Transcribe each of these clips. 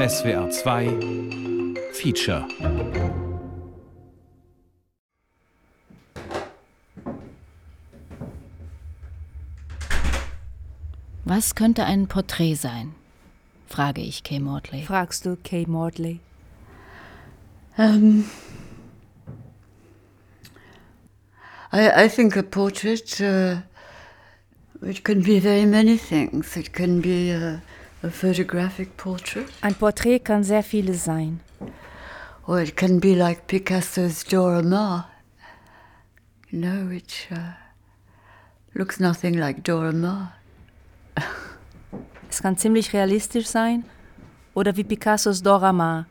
SWR 2 Feature Was könnte ein Porträt sein? frage ich Kay Mortley. Fragst du Kay Mortley? Um, I, I think a portrait, uh, it can be very many things. It can be portrait. Ein Porträt kann sehr vieles sein. Or it can be like Picasso's Dora Maar. You know, which uh, looks nothing like Dora Maar. Es kann ziemlich realistisch sein oder wie Picassos Dora Maar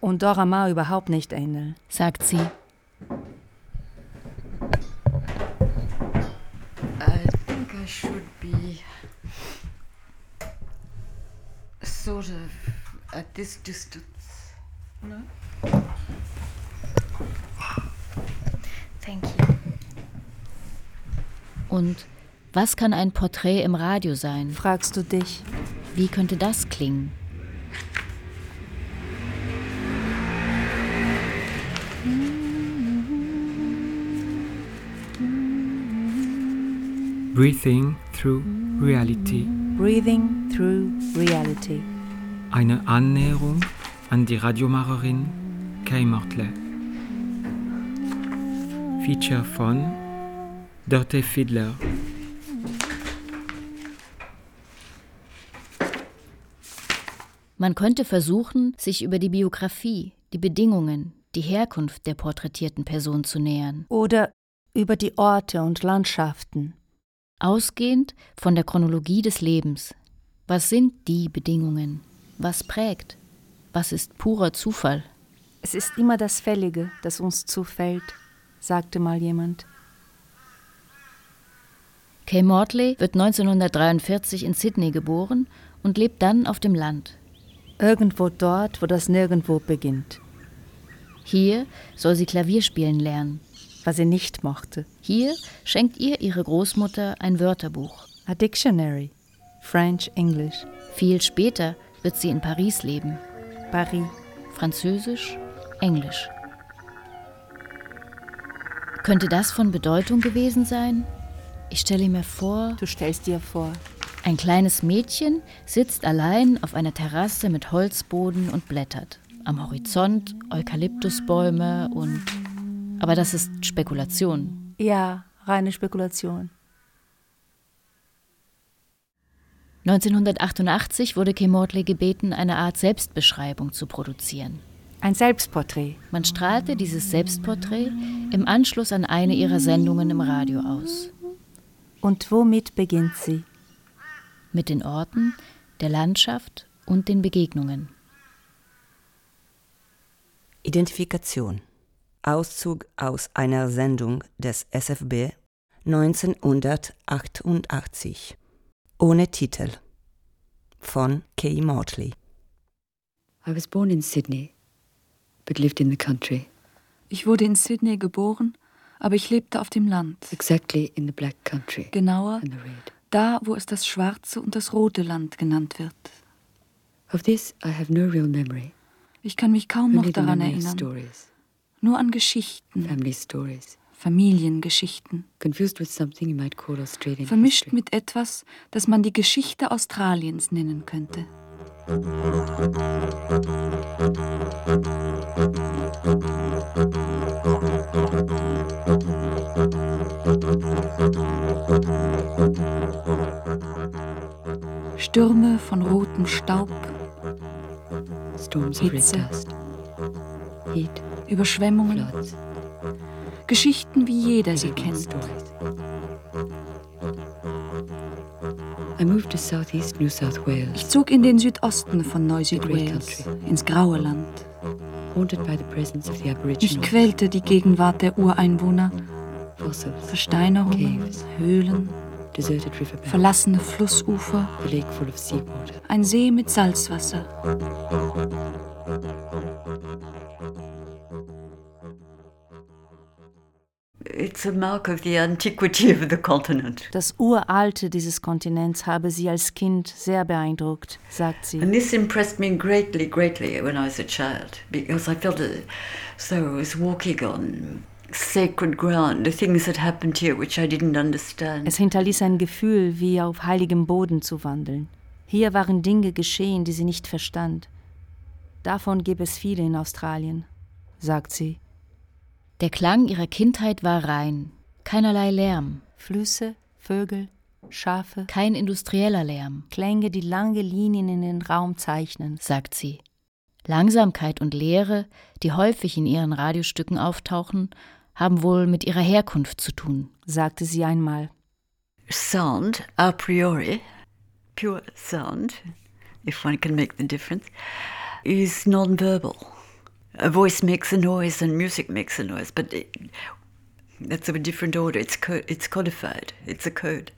und Dora Maar überhaupt nicht ähneln, sagt sie. I think I should be sort of at this distance. No? Thank you. Und was kann ein Porträt im Radio sein? Fragst du dich. Wie könnte das klingen? Breathing through reality. Breathing through reality. Eine Annäherung an die Radiomacherin Kay Mortley. Feature von Dörte Fiedler. Man könnte versuchen, sich über die Biografie, die Bedingungen, die Herkunft der porträtierten Person zu nähern. Oder über die Orte und Landschaften. Ausgehend von der Chronologie des Lebens. Was sind die Bedingungen? Was prägt? Was ist purer Zufall? Es ist immer das Fällige, das uns zufällt, sagte mal jemand. Kay Mortley wird 1943 in Sydney geboren und lebt dann auf dem Land. Irgendwo dort, wo das Nirgendwo beginnt. Hier soll sie Klavier spielen lernen. Was sie nicht mochte. Hier schenkt ihr ihre Großmutter ein Wörterbuch. A dictionary. French, English. Viel später wird sie in Paris leben. Paris. Französisch, Englisch. Könnte das von Bedeutung gewesen sein? Ich stelle mir vor. Du stellst dir vor. Ein kleines Mädchen sitzt allein auf einer Terrasse mit Holzboden und blättert. Am Horizont Eukalyptusbäume und. Aber das ist Spekulation. Ja, reine Spekulation. 1988 wurde Kay Mortley gebeten, eine Art Selbstbeschreibung zu produzieren. Ein Selbstporträt. Man strahlte dieses Selbstporträt im Anschluss an eine ihrer Sendungen im Radio aus. Und womit beginnt sie? Mit den Orten, der Landschaft und den Begegnungen. Identifikation. Auszug aus einer Sendung des SFB 1988. Ohne Titel. Von Kay Mortley. I was born in Sydney, but lived in the country. Ich wurde in Sydney geboren, aber ich lebte auf dem Land. Exactly in the black country. Genauer, And the red. da, wo es das schwarze und das rote Land genannt wird. Of this I have no real memory. Ich kann mich kaum noch Only the daran erinnern. stories, Nur an Geschichten, family stories, Familiengeschichten. confused with something you might call Australian Vermischt mit etwas, das man die Geschichte Australiens nennen könnte. Stürme von rotem Staub, Storms Hitze. Überschwemmungen, floods, Geschichten wie jeder sie kennt. Ich zog in den Südosten von Neu-Südwales, ins graue Land. Mich quälte die Gegenwart der Ureinwohner, Versteinerungen. Höhlen, verlassene Flussufer, ein See mit Salzwasser. It's a mark of the antiquity of the continent. Das Uralte dieses Kontinents habe sie als Kind sehr beeindruckt, sagt sie. And this impressed me greatly, greatly when I was a child because I felt though I was walking on sacred ground, the things that happened here which I didn't understand. Es hinterließ ein Gefühl, wie auf heiligem Boden zu wandeln. Hier waren Dinge geschehen, die sie nicht verstand. Davon gibt es viele in Australien, sagt sie. Der Klang ihrer Kindheit war rein, keinerlei Lärm. Flüsse, Vögel, Schafe. Kein industrieller Lärm. Klänge, die lange Linien in den Raum zeichnen, sagt sie. Langsamkeit und Leere, die häufig in ihren Radiostücken auftauchen, haben wohl mit ihrer Herkunft zu tun, sagte sie einmal. Sound, a priori, pure sound, if one can make the difference, is non-verbal. A voice makes a noise and music makes a noise, but it, that's of a different order. It's co it's codified. It's a code.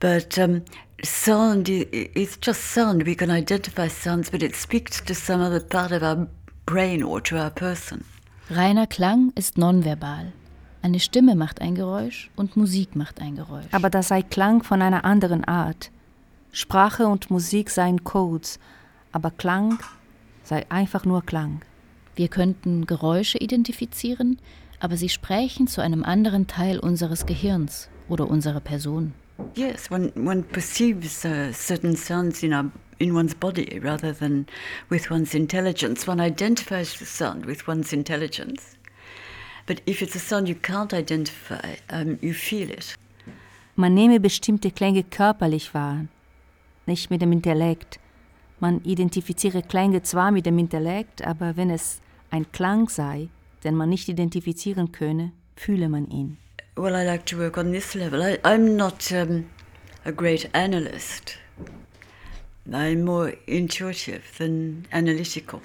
But um, sound is just sound. We can identify sounds, but it speaks to some other part of our brain or to our person. Reiner Klang ist nonverbal. Eine Stimme macht ein Geräusch und Musik macht ein Geräusch. Aber das sei Klang von einer anderen Art. Sprache und Musik seien Codes, aber Klang sei einfach nur Klang. Wir könnten Geräusche identifizieren, aber sie sprechen zu einem anderen Teil unseres Gehirns oder unserer Person. Yes, one, one perceives uh, certain sounds in, our, in one's body rather than with one's intelligence. One identifies the sound with one's intelligence. But if it's a sound you can't identify, um, you feel it. Man nehme bestimmte Klänge körperlich wahr, nicht mit dem Intellekt. Man identifiziere Klänge zwar mit dem Intellekt, aber wenn es ein Klang sei, den man nicht identifizieren könne, fühle man ihn. Well, I like to work on this level. I, I'm not um, a great analyst. I'm more intuitive than analytical.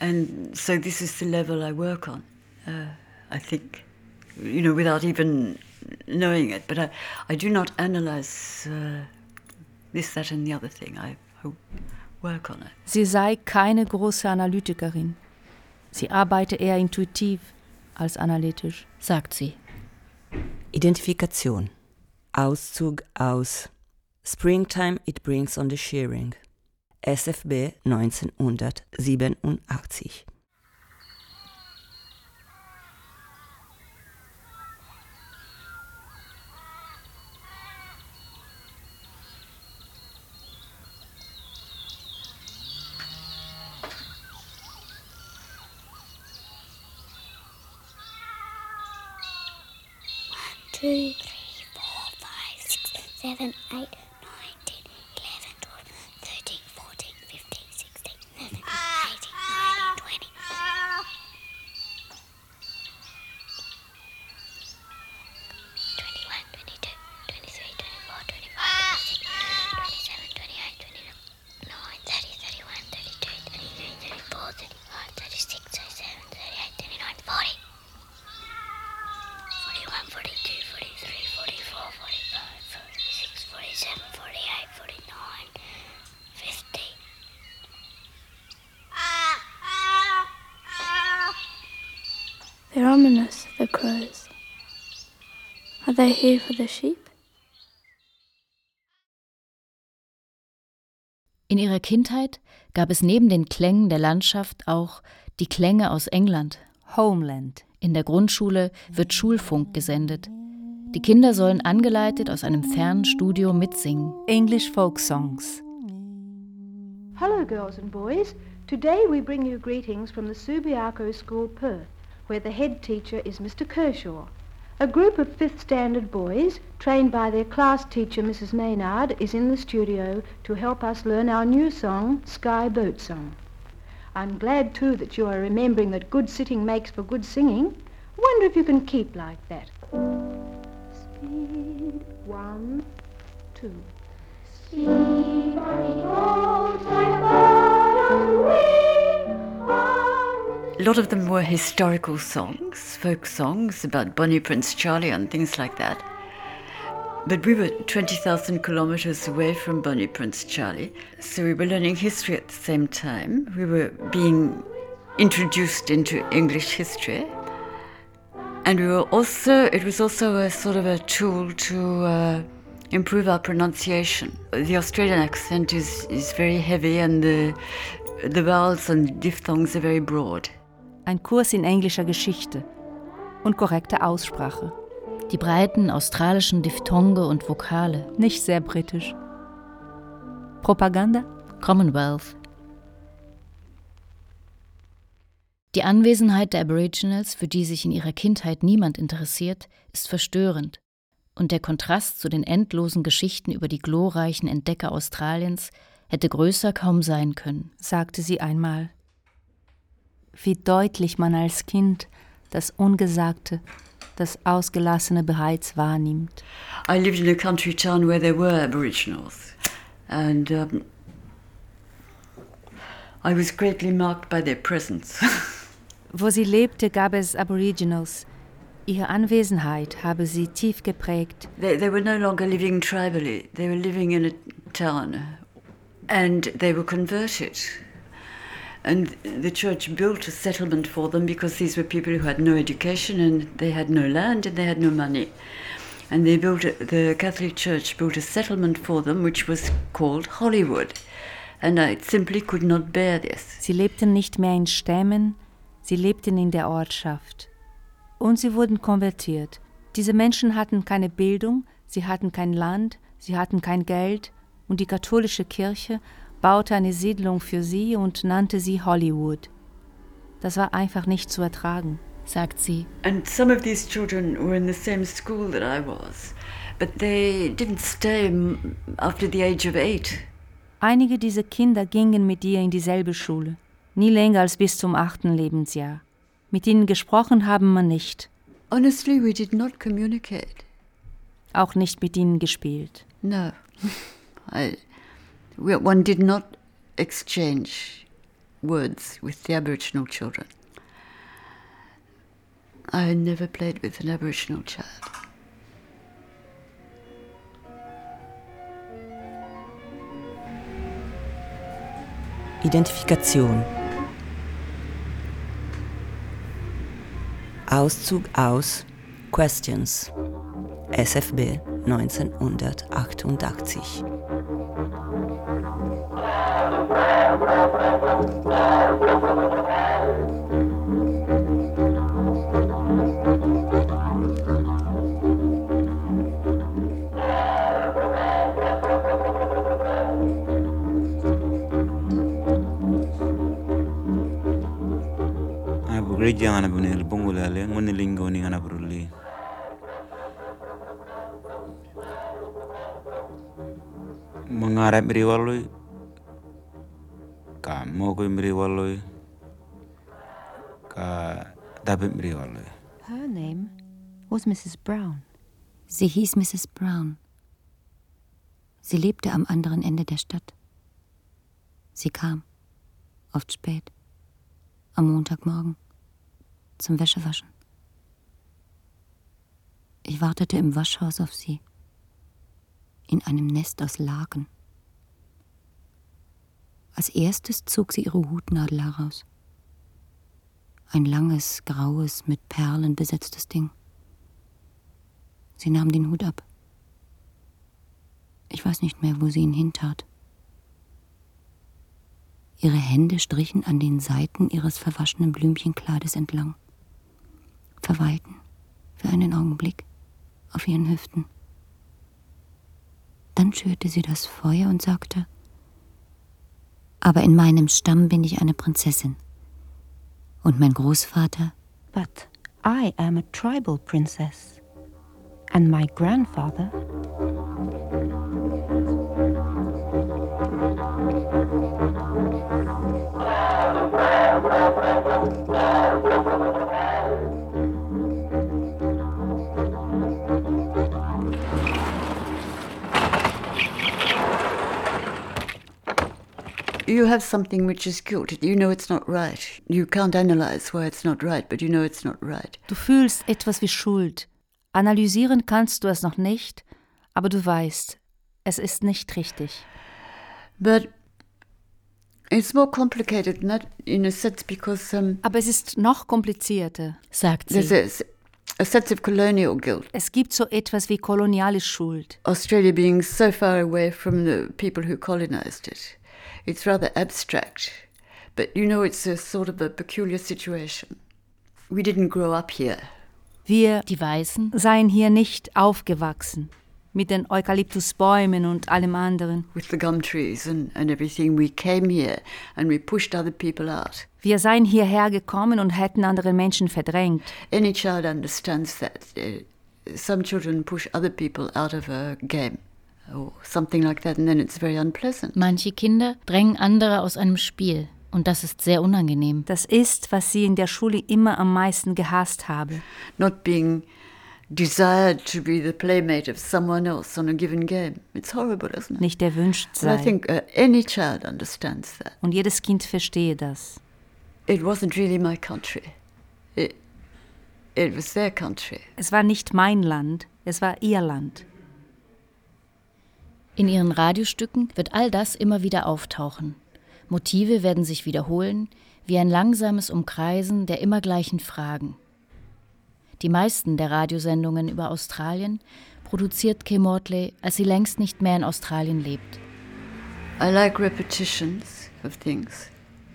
And so this is the level I work on, uh, I think, you know, without even knowing it. But I, I do not analyze uh, this, that, and the other thing. I, it. Sie sei keine große Analytikerin. Sie arbeite eher intuitiv als analytisch, sagt sie. Identifikation. Auszug aus Springtime It Brings on the Shearing. SFB 1987. Two, three, four, five, six, seven, eight, They're ominous, the crows. Are they here for the sheep? In ihrer Kindheit gab es neben den Klängen der Landschaft auch die Klänge aus England. Homeland. In der Grundschule wird Schulfunk gesendet. Die Kinder sollen angeleitet aus einem fernen Studio mitsingen. English folk songs. Hello, girls and boys. Today we bring you greetings from the Subiaco School, Perth, where the head teacher is Mr. Kershaw. A group of fifth standard boys, trained by their class teacher, Mrs. Maynard, is in the studio to help us learn our new song, Sky Boat Song. I'm glad too that you are remembering that good sitting makes for good singing. Wonder if you can keep like that. Speed, one, two. Speed, A lot of them were historical songs, folk songs about Bonnie Prince Charlie and things like that. But we were 20,000 kilometers away from Bonnie Prince Charlie, so we were learning history at the same time. We were being introduced into English history. And we were also, it was also a sort of a tool to uh, improve our pronunciation. The Australian accent is, is very heavy and the, the vowels and diphthongs are very broad. Ein Kurs in englischer Geschichte und korrekte Aussprache. Die breiten australischen Diphthonge und Vokale. Nicht sehr britisch. Propaganda? Commonwealth. Die Anwesenheit der Aboriginals, für die sich in ihrer Kindheit niemand interessiert, ist verstörend. Und der Kontrast zu den endlosen Geschichten über die glorreichen Entdecker Australiens hätte größer kaum sein können, sagte sie einmal. Wie deutlich man als Kind das Ungesagte, das Ausgelassene bereits wahrnimmt. I lived in a country town where there were Aboriginals, and um, I was greatly marked by their presence. Wo sie lebte, gab es Aboriginals. Ihre Anwesenheit habe sie tief geprägt. They, they were no longer living tribally, they were living in a town and they were converted. And the church built a settlement for them because these were people who had no education and they had no land and they had no money. And they built a, the Catholic Church built a settlement for them which was called Hollywood. And I simply could not bear this. Sie lebten nicht mehr in Stämmen, sie lebten in der Ortschaft. Und sie wurden konvertiert. Diese Menschen hatten keine Bildung, sie hatten kein Land, sie hatten kein Geld und die katholische Kirche baute eine Siedlung für sie und nannte sie Hollywood. Das war einfach nicht zu ertragen, sagt sie. And some of these children were in the same school that I was, but they didn't stay after the age of eight. Einige dieser Kinder gingen mit ihr in dieselbe Schule, nie länger als bis zum achten Lebensjahr. Mit ihnen gesprochen haben wir nicht. Honestly, we did not communicate. Auch nicht mit ihnen gespielt. No. I, one did not exchange words with the Aboriginal children. I never played with an Aboriginal child. Identifikation Auszug aus Questions SFB 1988 Abugre jangana bunel bongolale ngone lingo ni ngana bruli. Mengarap mriwaloi ka mogo mriwaloi ka dabit mriwaloi. Her name was Mrs. Brown. Sie hieß Mrs. Brown. Sie lebte am anderen Ende der Stadt. Sie kam, oft spät, am Montagmorgen, zum Wäschewaschen. Ich wartete im Waschhaus auf sie, in einem Nest aus Laken. Als erstes zog sie ihre Hutnadel heraus. Ein langes, graues, mit Perlen besetztes Ding. Sie nahm den Hut ab. Ich weiß nicht mehr, wo sie ihn hintat. Ihre Hände strichen an den Seiten ihres verwaschenen Blümchenklades entlang, verweilten für einen Augenblick auf ihren Hüften. Dann schürte sie das Feuer und sagte, aber in meinem Stamm bin ich eine Prinzessin. Und mein Großvater? But I am a tribal princess. And my grandfather? You have something which is good. You know it's not right. You can't analyze why it's not right, but you know it's not right. Du fühlst etwas wie Schuld. Analysieren kannst du es noch nicht, aber du weißt, es ist nicht richtig. But it's more complicated than that in a sense because um, aber es ist noch komplizierter, sagt sie. There's a sense of colonial guilt. Es gibt so etwas wie koloniale Schuld. Australia being so far away from the people who colonized it. It's rather abstract, but you know it's a sort of a peculiar situation. We didn't grow up here. Wir, die Weißen, seien hier nicht aufgewachsen mit den Eukalyptusbäumen und allem anderen. With the gum trees and, and everything, we came here and we pushed other people out. Wir seien hierher gekommen und hätten andere Menschen verdrängt. Any child understands that. Uh, some children push other people out of a game. Or something like that, and then it's very unpleasant. Manche Kinder drängen andere aus einem Spiel. Und das ist sehr unangenehm. Das ist, was sie in der Schule immer am meisten gehasst habe. Not being desired to be the playmate of someone else on a given game. It's horrible, isn't it? Nicht erwünscht sei. I think uh, any child understands that. Und jedes Kind verstehe das. It wasn't really my country. It, it was their country. Es war nicht mein Land, es war ihr Land. In ihren Radiostücken wird all das immer wieder auftauchen. Motive werden sich wiederholen, wie ein langsames Umkreisen der immer gleichen Fragen. Die meisten der Radiosendungen über Australien produziert Kay Mortley, als sie längst nicht mehr in Australien lebt. I like repetitions of things.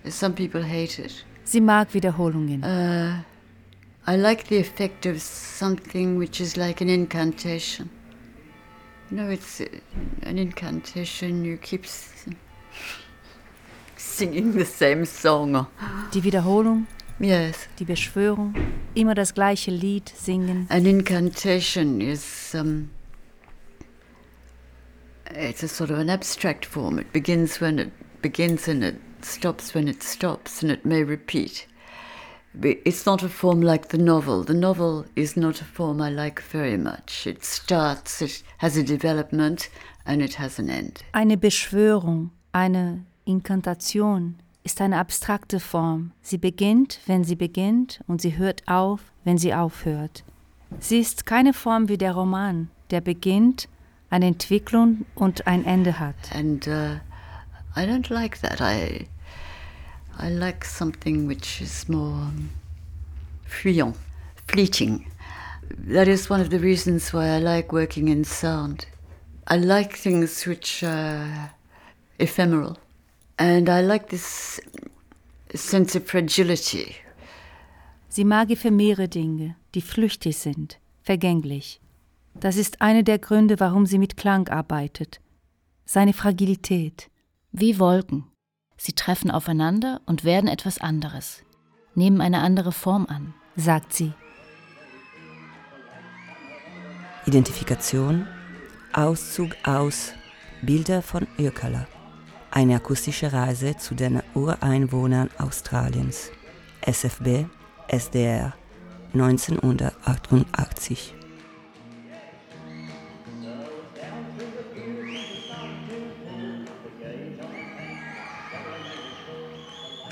Some people hate it. Sie mag Wiederholungen. Uh, I like the effect of something which is like an incantation. Know, it's an incantation. You keep singing the same song. Die Wiederholung Yes. Die Beschwörung, immer das gleiche Lied singen. An incantation is um, it's a sort of an abstract form. It begins when it begins and it stops when it stops, and it may repeat. It's not a form like the novel. The novel is not a form I like very much. It starts, it has a development, and it has an end. Eine Beschwörung, eine Inkantation ist eine abstrakte Form. Sie beginnt, wenn sie beginnt, und sie hört auf, wenn sie aufhört. Sie ist keine Form wie der Roman, der beginnt, eine Entwicklung und ein Ende hat. And uh, I don't like that. I I like something which is more fuyant, fleeting. That is one of the reasons why I like working in sound. I like things which are ephemeral. And I like this sense of fragility. Sie mag ephemere Dinge, die flüchtig sind, vergänglich. Das ist einer der Gründe, warum sie mit Klang arbeitet. Seine Fragilität. Wie Wolken. Sie treffen aufeinander und werden etwas anderes, nehmen eine andere Form an, sagt sie. Identifikation, Auszug aus Bilder von Ökala. Eine akustische Reise zu den Ureinwohnern Australiens. SFB, SDR, 1988.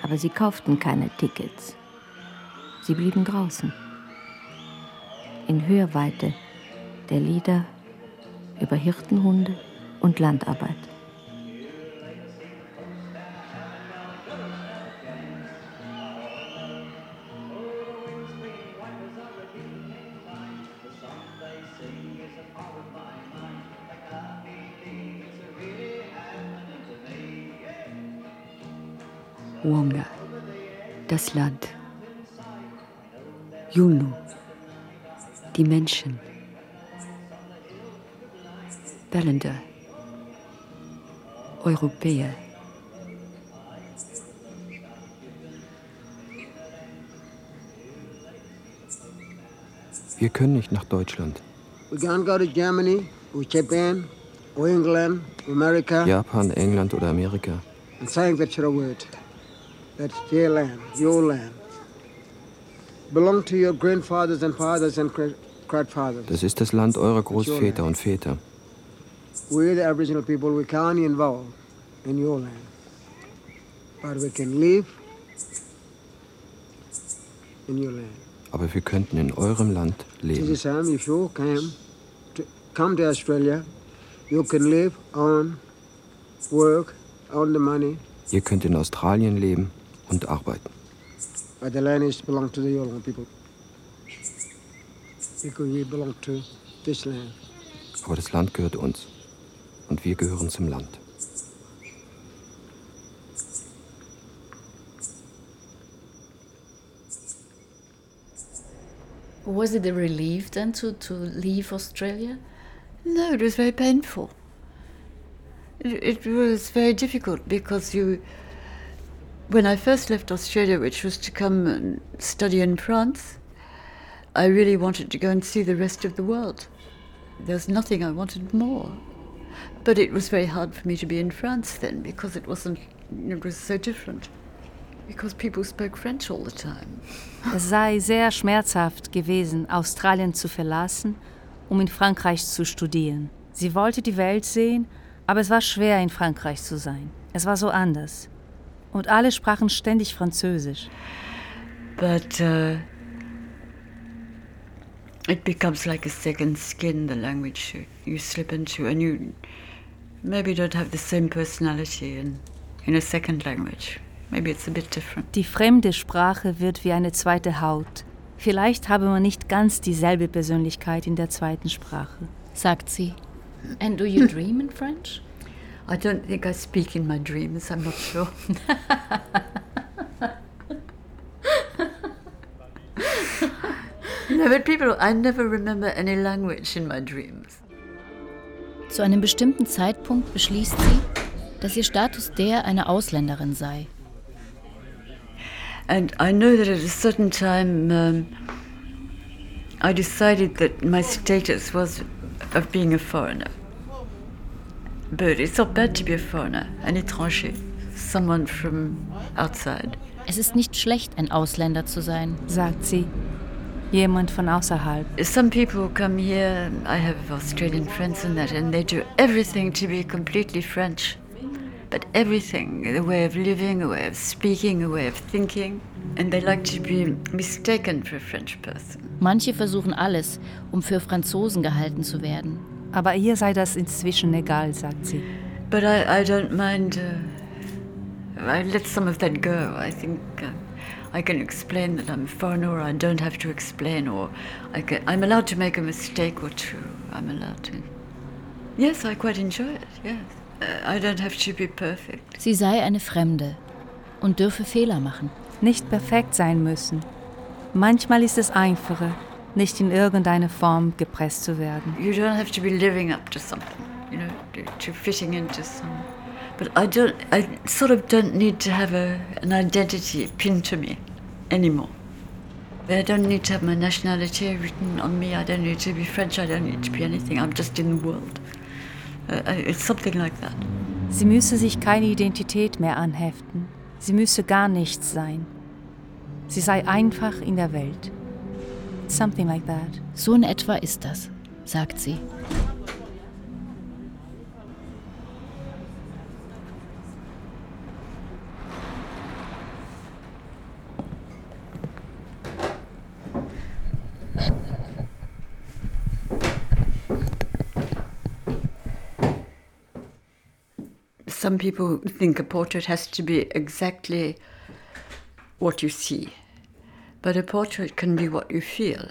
Aber sie kauften keine Tickets. Sie blieben draußen. In Hörweite der Lieder über Hirtenhunde und Landarbeit. Wonga, das Land. Yunu, die Menschen. Bellender, Europäer. Wir können nicht nach Deutschland. We can't go to Germany or Japan or England, America. Japan, England oder Amerika. And saying that you're a word. That's their land, your land. Belong to your grandfathers and fathers and grandfathers. Das ist das Land eurer Großväter und Väter. We're the Aboriginal people. We can't involve in your land, but we can live in your land. Aber wir könnten in eurem Land leben. This time, if you came to come to Australia, you can live on work, on the money. Ihr könnt in Australien leben und arbeiten. But the land is belong to the Yolngu people. because we belong to this land. Aber das Land gehört uns. Und wir gehören zum Land. Was it a relief then to, to leave Australia? No, it was very painful. It, it was very difficult because you, when I first left Australia, which was to come and study in France, I really wanted to go and see the rest of the world. There's nothing I wanted more. But it was very hard for me to be in France then because it wasn't, it was so different. Because people spoke French all the time. Es sei sehr schmerzhaft gewesen, Australien zu verlassen, um in Frankreich zu studieren. Sie wollte die Welt sehen, aber es war schwer, in Frankreich zu sein. Es war so anders. Und alle sprachen ständig Französisch. But uh, it becomes like a second skin, the language you, you slip into, and you maybe don't have the same personality in, in a second language. Maybe it's a bit different. Die fremde Sprache wird wie eine zweite Haut. Vielleicht habe man nicht ganz dieselbe Persönlichkeit in der zweiten Sprache, sagt sie. And do you dream in French? I don't think I speak in my dreams, I'm not sure. no, but people, I never remember any language in my dreams. Zu einem bestimmten Zeitpunkt beschließt sie, dass ihr Status der einer Ausländerin sei. And I know that at a certain time um, I decided that my status was of being a foreigner. But it's not bad to be a foreigner, an étranger, someone from outside. Es ist nicht schlecht, ein Ausländer zu sein, sagt sie. Jemand von außerhalb. Some people come here, I have Australian friends and that, and they do everything to be completely French. But everything, the way of living, a way of speaking, a way of thinking, and they like to be mistaken for a French person. Manche versuchen alles, um für Franzosen gehalten zu werden. Aber ihr sei das inzwischen egal, sagt sie. But I, I don't mind. Uh, I let some of that go. I think uh, I can explain that I'm a foreigner, or I don't have to explain, or I can, I'm allowed to make a mistake or two. I'm allowed to. Yes, I quite enjoy it. Yes. Uh, I don't have to be perfect. Sie sei eine Fremde und dürfe Fehler machen. Nicht perfekt sein müssen. Manchmal ist es einfacher, nicht in irgendeine Form gepresst zu werden. You don't have to be living up to something, you know, to, fitting into some. But I don't. I sort of don't need to have a, an identity pinned to me anymore. I don't need to have my nationality written on me. I don't need to be French. I don't need to be anything. I'm just in the world. Uh, it's something like that. Sie müsse sich keine Identität mehr anheften. Sie müsse gar nichts sein. Sie sei einfach in der Welt. Something like that. So in etwa ist das, sagt sie. Some people think a portrait has to be exactly what you see. But a portrait can be what you feel,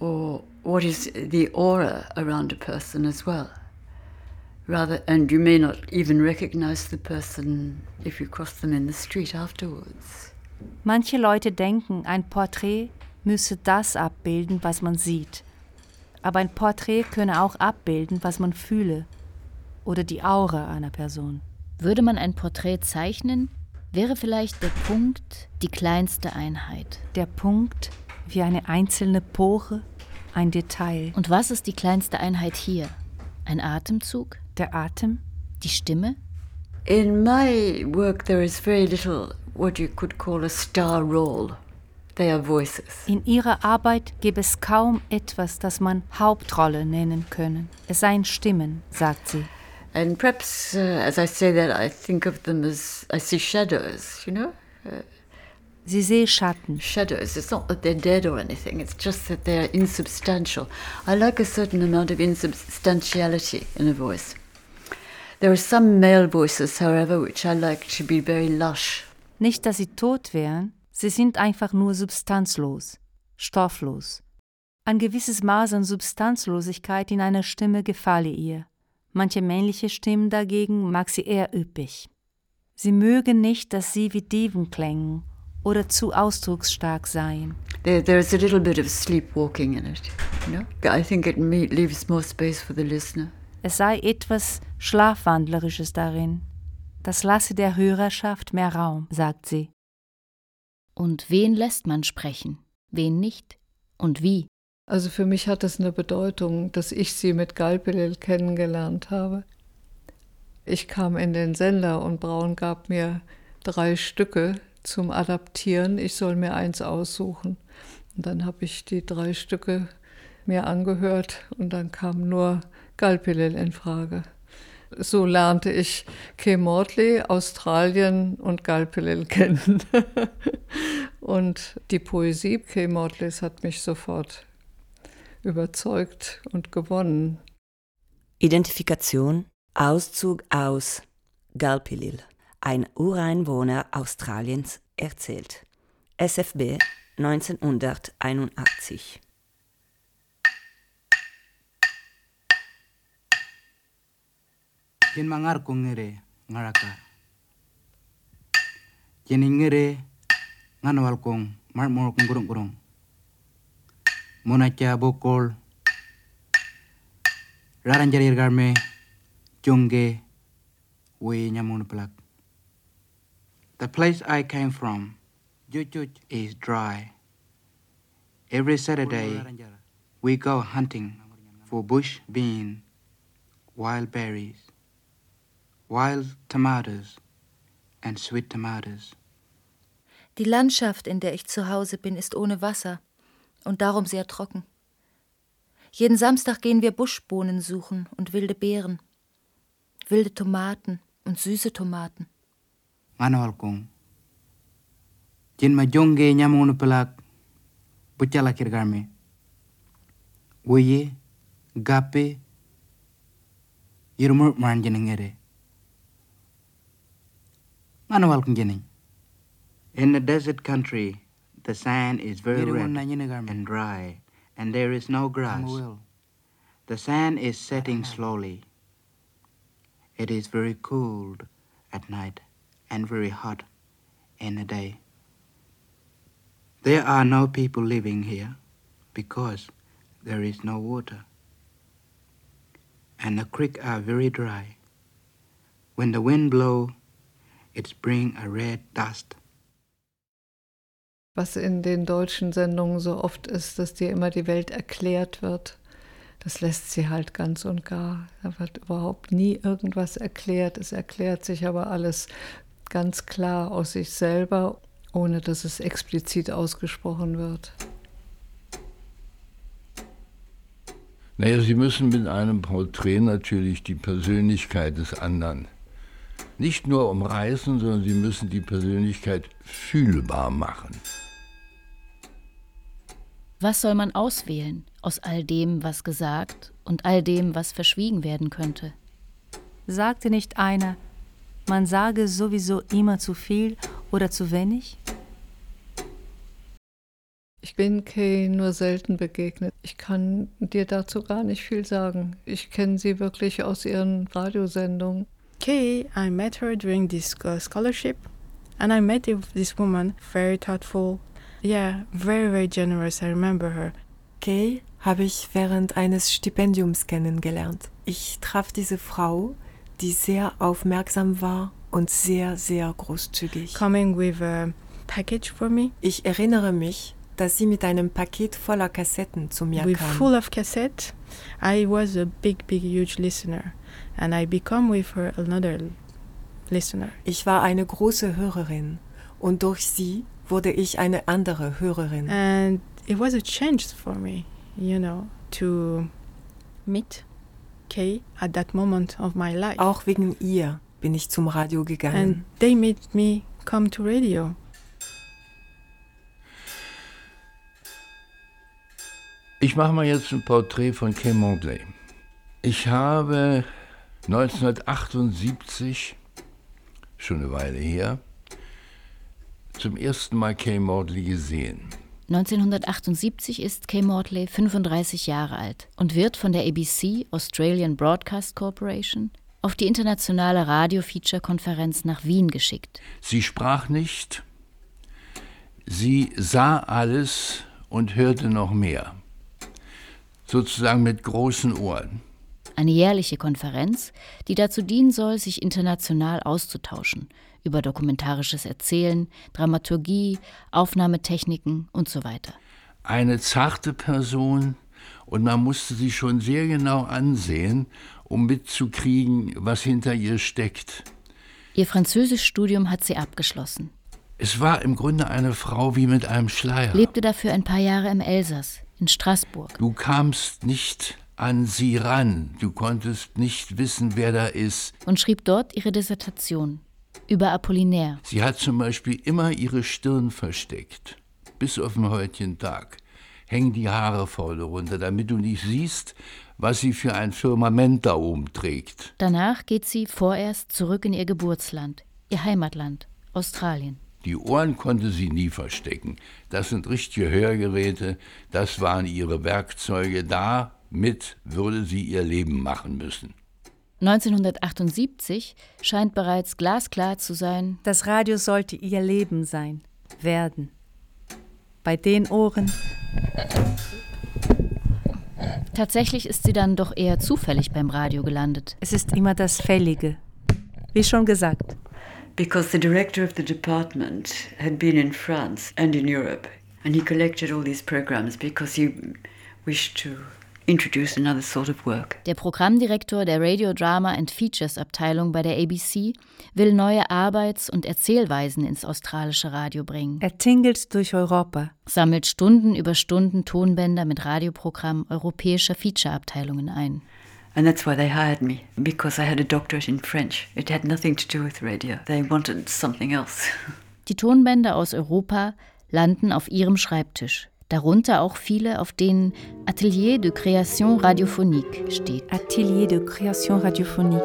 or what is the aura around a person as well. Rather, and you may not even recognize the person if you cross them in the street afterwards. Manche Leute denken, ein Porträt müsse das abbilden, was man sieht. Aber ein Porträt könne auch abbilden, was man fühle oder die Aura einer Person. Würde man ein Porträt zeichnen, wäre vielleicht der Punkt die kleinste Einheit. Der Punkt wie eine einzelne Pore, ein Detail. Und was ist die kleinste Einheit hier? Ein Atemzug? Der Atem? Die Stimme? In my work there is very little what you could call a star role. They are voices. In ihrer Arbeit gäbe es kaum etwas, das man Hauptrolle nennen können. Es seien Stimmen, sagt sie. And perhaps, uh, as I say that, I think of them as I see shadows, you know? Uh, Sie sehe Schatten. Shadows. It's not that they're dead or anything, it's just that they're insubstantial. I like a certain amount of insubstantiality in a voice. There are some male voices, however, which I like to be very lush. Nicht, dass sie tot wären, sie sind einfach nur substanzlos, stofflos. Ein gewisses Maß an Substanzlosigkeit in einer Stimme gefalle ihr. Manche männliche Stimmen dagegen mag sie eher üppig. Sie mögen nicht, dass sie wie Diven klängen oder zu ausdrucksstark seien. There, there's a little bit of sleepwalking in it. You know? I think it leaves more space for the listener. Es sei etwas Schlafwandlerisches darin. Das lasse der Hörerschaft mehr Raum, sagt sie. Und wen lässt man sprechen, wen nicht und wie? Also für mich hat es eine Bedeutung, dass ich sie mit Galpilil kennengelernt habe. Ich kam in den Sender und Braun gab mir drei Stücke zum Adaptieren. Ich soll mir eins aussuchen. Und dann habe ich die drei Stücke mir angehört und dann kam nur Galpilil in Frage. So lernte ich Kay Mortley, Australien und Galpilil kennen. und die Poesie Kay Mortleys hat mich sofort überzeugt und gewonnen. Identifikation Auszug aus Galpilil, ein Ureinwohner Australiens, erzählt. SFB 1981. yen mangar ko ngere ngaraka yen ngere nganwal kong mar mor kong gurung gurung mona cha bokol raran jarir garme jonge we nyamun plak. The place i came from jujuj is dry. Every saturday we go hunting for bush bean wild berries wild tomatoes and sweet tomatoes. Die Landschaft, in der ich zu Hause bin, ist ohne Wasser und darum sehr trocken. Jeden Samstag gehen wir Buschbohnen suchen und wilde Beeren, wilde Tomaten und süße Tomaten. Manolkung. Jin pelak gape yirmur. In the desert country, the sand is very red and dry, and there is no grass. The sand is setting slowly. It is very cold at night and very hot in the day. There are no people living here because there is no water. And the creeks are very dry. When the wind blows, it brings a red dust. Was in den deutschen Sendungen so oft ist, dass dir immer die Welt erklärt wird, das lässt sie halt ganz und gar. Da wird überhaupt nie irgendwas erklärt. Es erklärt sich aber alles ganz klar aus sich selber, ohne dass es explizit ausgesprochen wird. Naja, Sie müssen mit einem Porträt natürlich die Persönlichkeit des anderen nicht nur umreißen, sondern sie müssen die Persönlichkeit fühlbar machen. Was soll man auswählen aus all dem, was gesagt und all dem, was verschwiegen werden könnte? Sagte nicht einer, man sage sowieso immer zu viel oder zu wenig? Ich bin Kay nur selten begegnet. Ich kann dir dazu gar nicht viel sagen. Ich kenne sie wirklich aus ihren Radiosendungen. Kay, I met her during this uh, scholarship, and I met this woman, very thoughtful, yeah, very, very generous. I remember her. Kay habe ich während eines Stipendiums kennengelernt. Ich traf diese Frau, die sehr aufmerksam war und sehr, sehr großzügig. Coming with a package for me. Ich erinnere mich, dass sie mit einem Paket voller Kassetten zu mir with kam. Full of cassette. I was a big, big, huge listener and I become with her another listener. Ich war eine große Hörerin und durch sie wurde ich eine andere Hörerin. And it was a change for me, you know, to meet Kay at that moment of my life. Auch wegen ihr bin ich zum Radio gegangen. And they made me come to radio. Ich mache mal jetzt ein Porträt von Kay Mondley. Ich habe 1978, schon eine Weile her, zum ersten Mal Kay Maudley gesehen. 1978 ist Kay Mortley 35 Jahre alt und wird von der ABC Australian Broadcast Corporation auf die internationale Radio-Feature-Konferenz nach Wien geschickt. Sie sprach nicht, sie sah alles und hörte noch mehr, sozusagen mit großen Ohren. Eine jährliche Konferenz, die dazu dienen soll, sich international auszutauschen über dokumentarisches Erzählen, Dramaturgie, Aufnahmetechniken und so weiter. Eine zarte Person und man musste sie schon sehr genau ansehen, um mitzukriegen, was hinter ihr steckt. Ihr Französischstudium hat sie abgeschlossen. Es war im Grunde eine Frau wie mit einem Schleier. Lebte dafür ein paar Jahre im Elsass, in Straßburg. Du kamst nicht an sie ran, du konntest nicht wissen, wer da ist. Und schrieb dort ihre Dissertation über Apollinaire. Sie hat zum Beispiel immer ihre Stirn versteckt, bis auf den heutigen Tag. Hängen die Haare vorne runter, damit du nicht siehst, was sie für ein Firmament da oben trägt. Danach geht sie vorerst zurück in ihr Geburtsland, ihr Heimatland, Australien. Die Ohren konnte sie nie verstecken. Das sind richtige Hörgeräte, das waren ihre Werkzeuge. Damit würde sie ihr Leben machen müssen. 1978 scheint bereits glasklar zu sein, das Radio sollte ihr Leben sein, werden. Bei den Ohren Tatsächlich ist sie dann doch eher zufällig beim Radio gelandet. Es ist immer das Fällige. Wie schon gesagt. Because the director of the department had been in France and in Europe, and he collected all these programs because he wished to introduce another sort of work. Der Programmdirektor der Radio Drama and Features Abteilung bei der ABC will neue Arbeits- und Erzählweisen ins australische Radio bringen. Er tingelt durch Europa, sammelt Stunden über Stunden Tonbänder mit Radioprogrammen europäischer Feature-Abteilungen ein. And that's why they hired me, because I had a doctorate in French. It had nothing to do with radio. They wanted something else. Die Tonbänder aus Europa landen auf ihrem Schreibtisch darunter auch viele, auf denen Atelier de Création Radiophonique steht. Atelier de Création Radiophonique.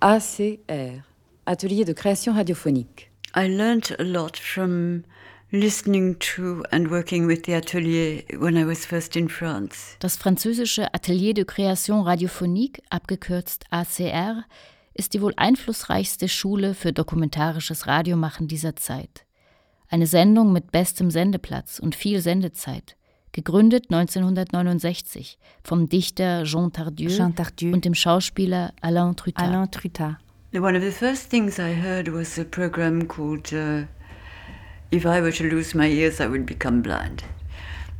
ACR, Atelier de Création Radiophonique. I learned a lot from listening to and working with the atelier when I was first in France. Das französische Atelier de Création Radiophonique, abgekürzt ACR, ist die wohl einflussreichste Schule für dokumentarisches Radiomachen dieser Zeit. Eine Sendung mit bestem Sendeplatz und viel Sendezeit, gegründet 1969 vom Dichter Jean Tardieu, Jean Tardieu. und dem Schauspieler Alain Trutat. Alain Trutat. One of the first things I heard was a program called uh, If I Were to Lose My Ears, I Would Become Blind.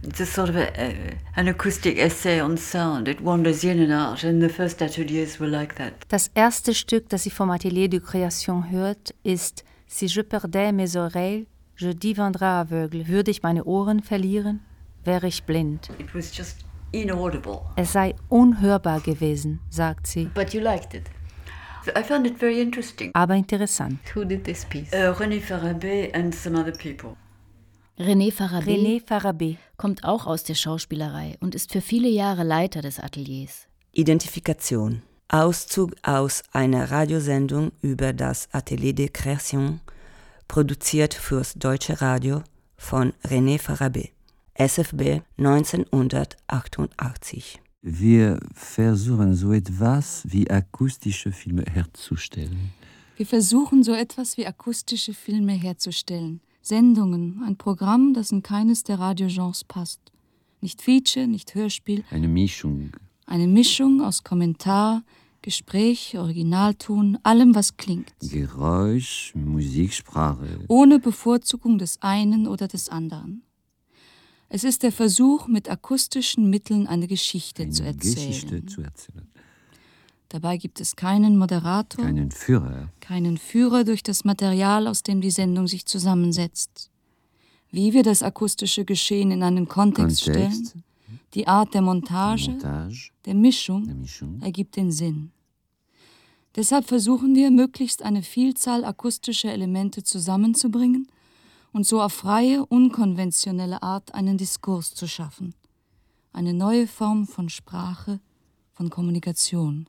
It's a sort of a, a, an acoustic essay on sound. It wanders in and out, and the first ateliers were like that. Das erste Stück, das sie vom Atelier de Création hört, ist Si je perdais mes oreilles, je deviendrais aveugle. Würde ich meine Ohren verlieren, wäre ich blind. It was just inaudible. Es sei unhörbar gewesen, sagt sie. But you liked it. I found it very interesting. Aber interessant. Who did this piece? Uh, René Farabé and some other people. René Farabé, René Farabé kommt auch aus der Schauspielerei und ist für viele Jahre Leiter des Ateliers. Identifikation. Auszug aus einer Radiosendung über das Atelier de Création, produziert fürs Deutsche Radio von René Farabé, SFB 1988. Wir versuchen so etwas wie akustische Filme herzustellen. Wir versuchen so etwas wie akustische Filme herzustellen. Sendungen, ein Programm, das in keines der Radiogenres passt. Nicht Feature, nicht Hörspiel. Eine Mischung. Eine Mischung aus Kommentar, Gespräch, Originalton, allem, was klingt. Geräusch, Musik, Sprache. Ohne Bevorzugung des einen oder des anderen. Es ist der Versuch, mit akustischen Mitteln eine Geschichte eine zu erzählen. Geschichte zu erzählen. Dabei gibt es keinen Moderator, keinen Führer, keinen Führer durch das Material, aus dem die Sendung sich zusammensetzt. Wie wir das akustische Geschehen in einen Kontext, Kontext. stellen, die Art der Montage, Montage der, Mischung, der Mischung ergibt den Sinn. Deshalb versuchen wir, möglichst eine Vielzahl akustischer Elemente zusammenzubringen und so auf freie, unkonventionelle Art einen Diskurs zu schaffen. Eine neue Form von Sprache, von Kommunikation.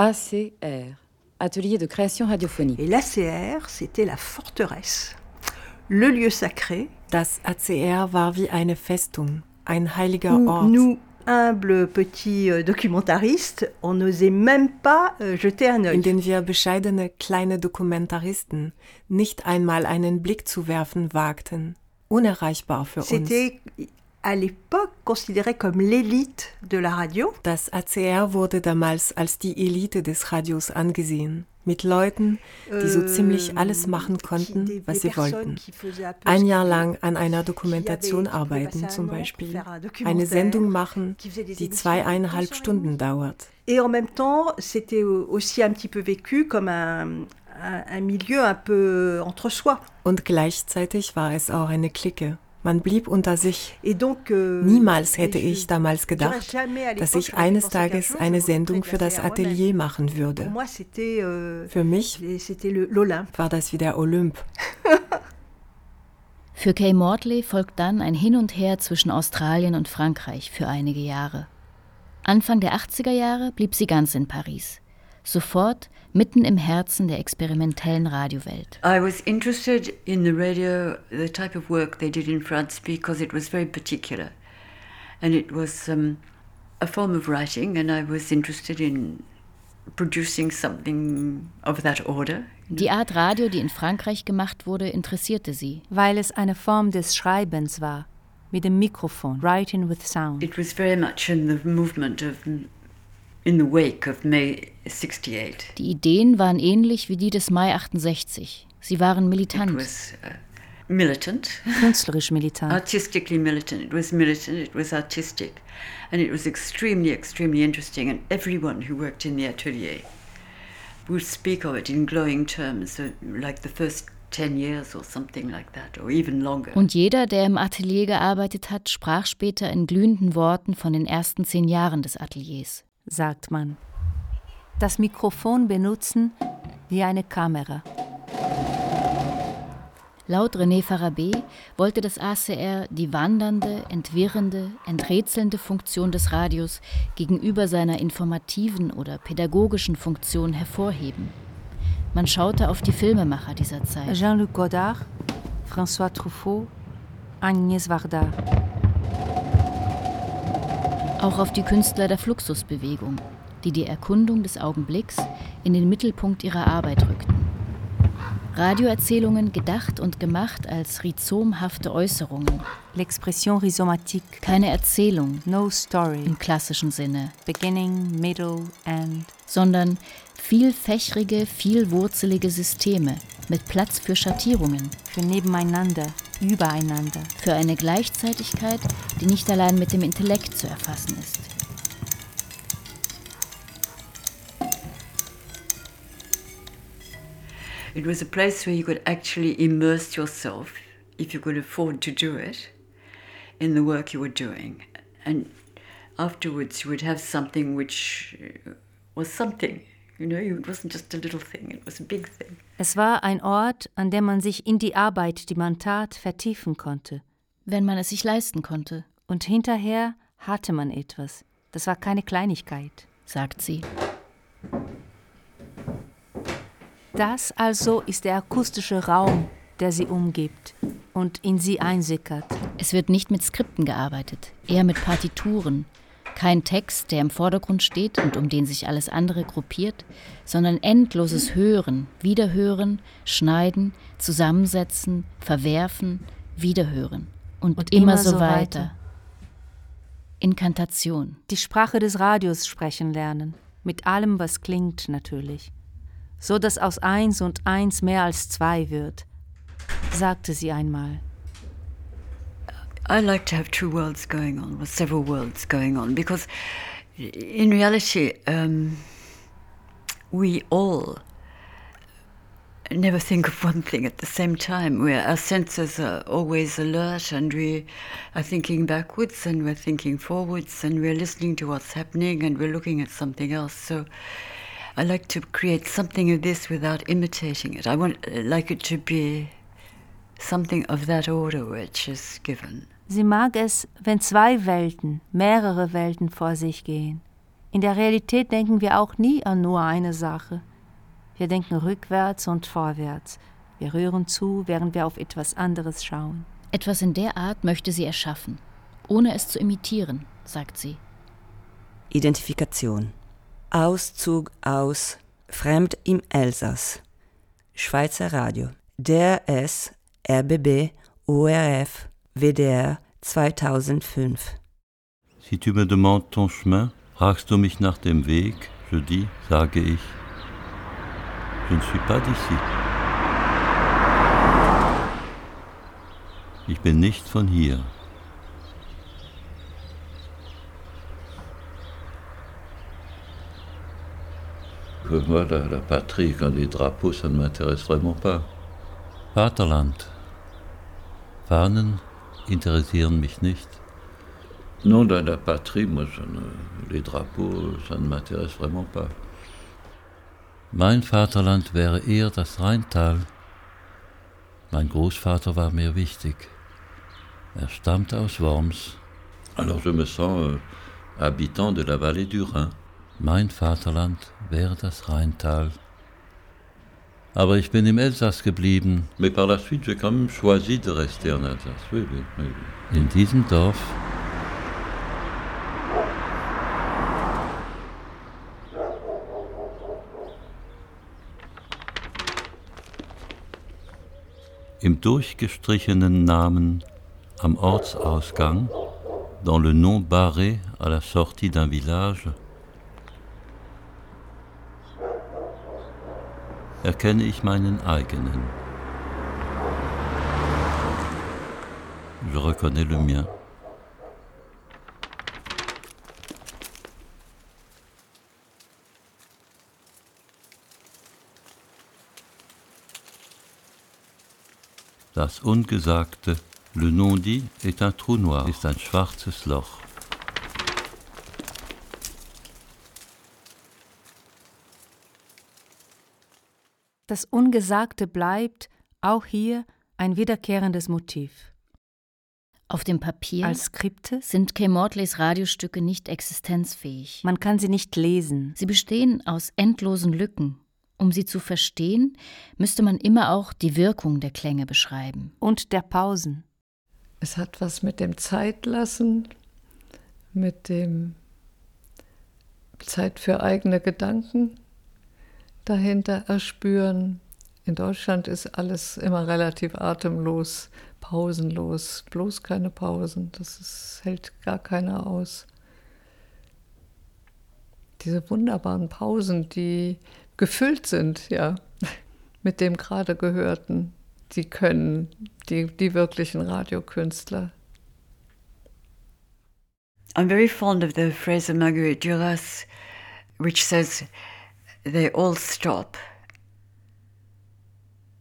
ACR Atelier de création radiophonique. Et l'ACR, c'était la forteresse, le lieu sacré. Das ACR war wie eine Festung, ein heiliger Ort. Nous, humbles petits euh, documentaristes, on n'osait même pas euh, jeter un œil. In den wir bescheidene kleine Dokumentaristen nicht einmal einen Blick zu werfen wagten. Unerreichbar für uns. C'était à l'époque considéré comme l'élite de la radio. Das ACR wurde damals als die Elite des Radios angesehen. Mit Leuten, die so ziemlich alles machen konnten, was sie wollten. Ein Jahr lang an einer Dokumentation arbeiten zum Beispiel. Eine Sendung machen, die zweieinhalb Stunden dauert. Et en même temps, c'était aussi un petit peu vécu comme un, un, un milieu un peu entre soi. Und gleichzeitig war es auch eine Clique. Man blieb unter sich. Euh, Niemals hätte ich damals gedacht, dass ich eines Tages eine Sendung für das Atelier machen würde. Euh, für mich war das wie der Olymp. Für Kay Mortley folgt dann ein Hin und Her zwischen Australien und Frankreich für einige Jahre. Anfang der 80er Jahre blieb sie ganz in Paris. Sofort mitten im Herzen der experimentellen Radiowelt. I was interested in the radio, the type of work they did in France because it was very particular. And it was um, a form of writing and I was interested in producing something of that order. Die Art Radio, die in Frankreich gemacht wurde, interessierte sie. Weil es eine Form des Schreibens war, mit dem Mikrofon, writing with sound. It was very much in the movement of in the wake of May 68. Die Ideen waren ähnlich wie die des Mai 68. Sie waren militant. It was, uh, militant. Künstlerisch militant. Artistically militant. It was militant, it was artistic. And it was extremely, extremely interesting. And everyone who worked in the atelier would speak of it in glowing terms, so like the first 10 years or something like that, or even longer. Und jeder, der im Atelier gearbeitet hat, sprach später in glühenden Worten von den ersten zehn Jahren des Ateliers sagt man. Das Mikrofon benutzen wie eine Kamera. Laut René Farabé wollte das ACR die wandernde, entwirrende, enträtselnde Funktion des Radios gegenüber seiner informativen oder pädagogischen Funktion hervorheben. Man schaute auf die Filmemacher dieser Zeit. Jean-Luc Godard, François Truffaut, Agnès Varda auch auf die Künstler der Fluxusbewegung, die die Erkundung des Augenblicks in den Mittelpunkt ihrer Arbeit rückten. Radioerzählungen gedacht und gemacht als rhizomhafte Äußerungen. L'expression rhizomatique. Keine Erzählung. No story. Im klassischen Sinne. Beginning, middle, end. Sondern vielfächrige, vielwurzelige Systeme mit Platz für Schattierungen. Für nebeneinander, übereinander. Für eine Gleichzeitigkeit, die nicht allein mit dem Intellekt zu erfassen ist. It was a place where you could actually immerse yourself, if you could afford to do it, in the work you were doing. And afterwards, you would have something which was something. You know, it wasn't just a little thing, it was a big thing. Es war ein Ort, an dem man sich in die Arbeit, die man tat, vertiefen konnte. Wenn man es sich leisten konnte. Und hinterher hatte man etwas. Das war keine Kleinigkeit, sagt sie. Das also ist der akustische Raum, der sie umgibt und in sie einsickert. Es wird nicht mit Skripten gearbeitet, eher mit Partituren, kein Text, der im Vordergrund steht und um den sich alles andere gruppiert, sondern endloses Hören, Wiederhören, Schneiden, Zusammensetzen, Verwerfen, Wiederhören und, und immer, immer, so weiter. weiter. Inkantation. Die Sprache des Radios sprechen lernen, mit allem, was klingt natürlich, so dass aus eins und eins mehr als zwei wird, sagte sie einmal. I like to have two worlds going on, or several worlds going on, because in reality, um, we all never think of one thing at the same time. Where our senses are always alert, and we are thinking backwards, and we're thinking forwards, and we're listening to what's happening, and we're looking at something else. So. I like to create something of this without imitating it. I want like it to be something of that order which is given. Sie mag es, wenn zwei Welten, mehrere Welten vor sich gehen. In der Realität denken wir auch nie an nur eine Sache. Wir denken rückwärts und vorwärts. Wir rühren zu, während wir auf etwas anderes schauen. Etwas in der Art möchte sie erschaffen, ohne es zu imitieren, sagt sie. Identifikation. Auszug aus Fremd im Elsass. Schweizer Radio. Der S, RBB, ORF, WDR 2005. Si tu me demandes ton chemin, fragst du mich nach dem Weg, je dis, sage ich, je ne suis pas d'ici. Ich bin nicht von hier. Moi, la, la patrie, quand les drapeaux, ça ne m'intéresse vraiment pas. Vaterland. Fahnen interessieren mich nicht. Non, dans la patrie, moi, ne, les drapeaux, ça ne m'intéresse vraiment pas. Mein Vaterland wäre eher das Rheintal. Mein Großvater war mir wichtig. Er stammte aus Worms. Alors je me sens euh, habitant de la vallée du Rhin. Mein Vaterland wäre das Rheintal. Aber ich bin im Elsass geblieben. Mais par la suite, j'ai quand même choisi de rester en Alsace. Oui, oui, oui. In diesem Dorf. Im durchgestrichenen Namen am Ortsausgang, dans le nom barré à la sortie d'un village, erkenne ich meinen eigenen. Je reconnais le mien. Das Ungesagte, le non-dit, est un trou noir, ist ein schwarzes Loch. Das Ungesagte bleibt auch hier ein wiederkehrendes Motiv. Auf dem Papier Als Skripte sind Kay Mortleys Radiostücke nicht existenzfähig. Man kann sie nicht lesen. Sie bestehen aus endlosen Lücken. Um sie zu verstehen, müsste man immer auch die Wirkung der Klänge beschreiben. Und der Pausen. Es hat was mit dem Zeitlassen, mit dem Zeit für eigene Gedanken dahinter erspüren. In Deutschland ist alles immer relativ atemlos, pausenlos, bloß keine Pausen, das ist, hält gar keiner aus. Diese wunderbaren Pausen, die gefüllt sind, ja, mit dem gerade Gehörten, die können die, die wirklichen Radiokünstler. I'm very fond of the phrase of Marguerite Duras, which says, they all stop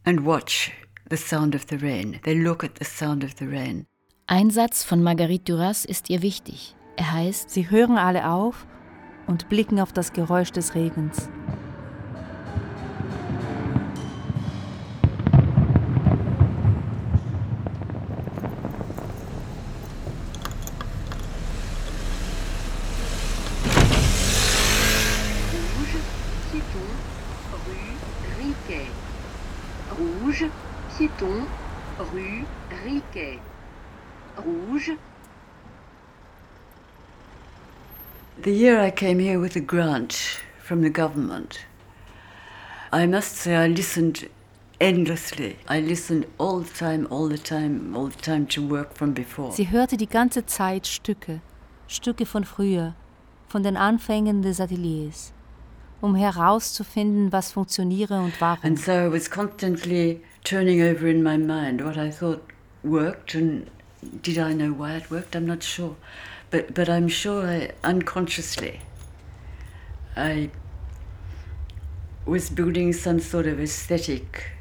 and watch the sound of the rain. They look at the sound of the rain. Ein Satz von Marguerite Duras ist ihr wichtig. Er heißt: Sie hören alle auf und blicken auf das Geräusch des Regens. The year I came here with a grant from the government, I must say I listened endlessly. I listened all the time, all the time, all the time to work from before. Sie hörte die ganze Zeit Stücke, Stücke von früher, von den Anfängen des Ateliers, um herauszufinden, was funktioniere und warum. And so I was constantly turning over in my mind what I thought worked and did I know why it worked? I'm not sure. But, but I'm sure I, unconsciously I was building some sort of aesthetic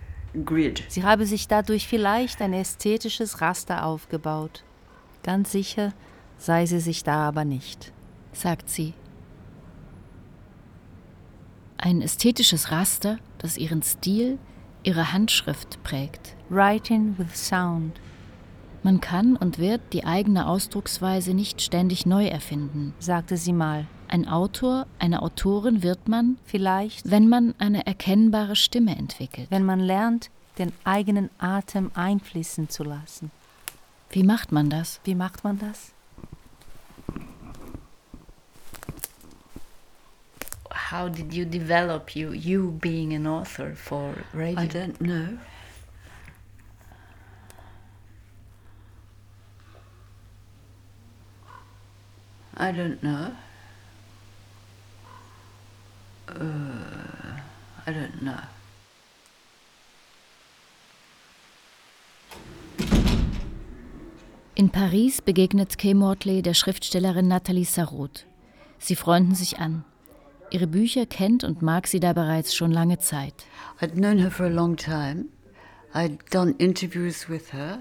grid. Sie habe sich dadurch vielleicht ein ästhetisches Raster aufgebaut. Ganz sicher sei sie sich da aber nicht, sagt sie. Ein ästhetisches Raster, das ihren Stil, ihre Handschrift prägt. Writing with Sound. Man kann und wird die eigene Ausdrucksweise nicht ständig neu erfinden, sagte sie mal. Ein Autor, eine Autorin wird man vielleicht, wenn man eine erkennbare Stimme entwickelt. Wenn man lernt, den eigenen Atem einfließen zu lassen. Wie macht man das? Wie macht man das? How did you develop you, you being an author for radio? I don't know. I don't know. Uh, I don't know. In Paris begegnet Kay Mortley der Schriftstellerin Nathalie Sarraute. Sie freunden sich an. Ihre Bücher kennt und mag sie da bereits schon lange Zeit. I'd known her for a long time. I'd done interviews with her,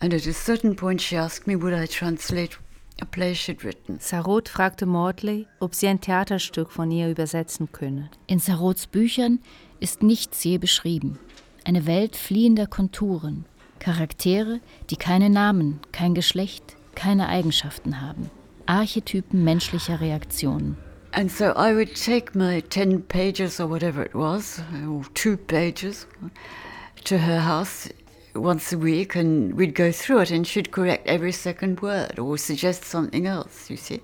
and at a certain point she asked me would I translate a play she'd written. Sarraute fragte Mortley, ob sie ein Theaterstück von ihr übersetzen könne. In Sarrautes Büchern ist nichts je beschrieben. Eine Welt fliehender Konturen, Charaktere, die keine Namen, kein Geschlecht, keine Eigenschaften haben. Archetypen menschlicher Reaktionen. And so I would take my 10 pages or whatever it was, or two pages, to her house once a week and we'd go through it and she'd correct every second word or suggest something else, you see.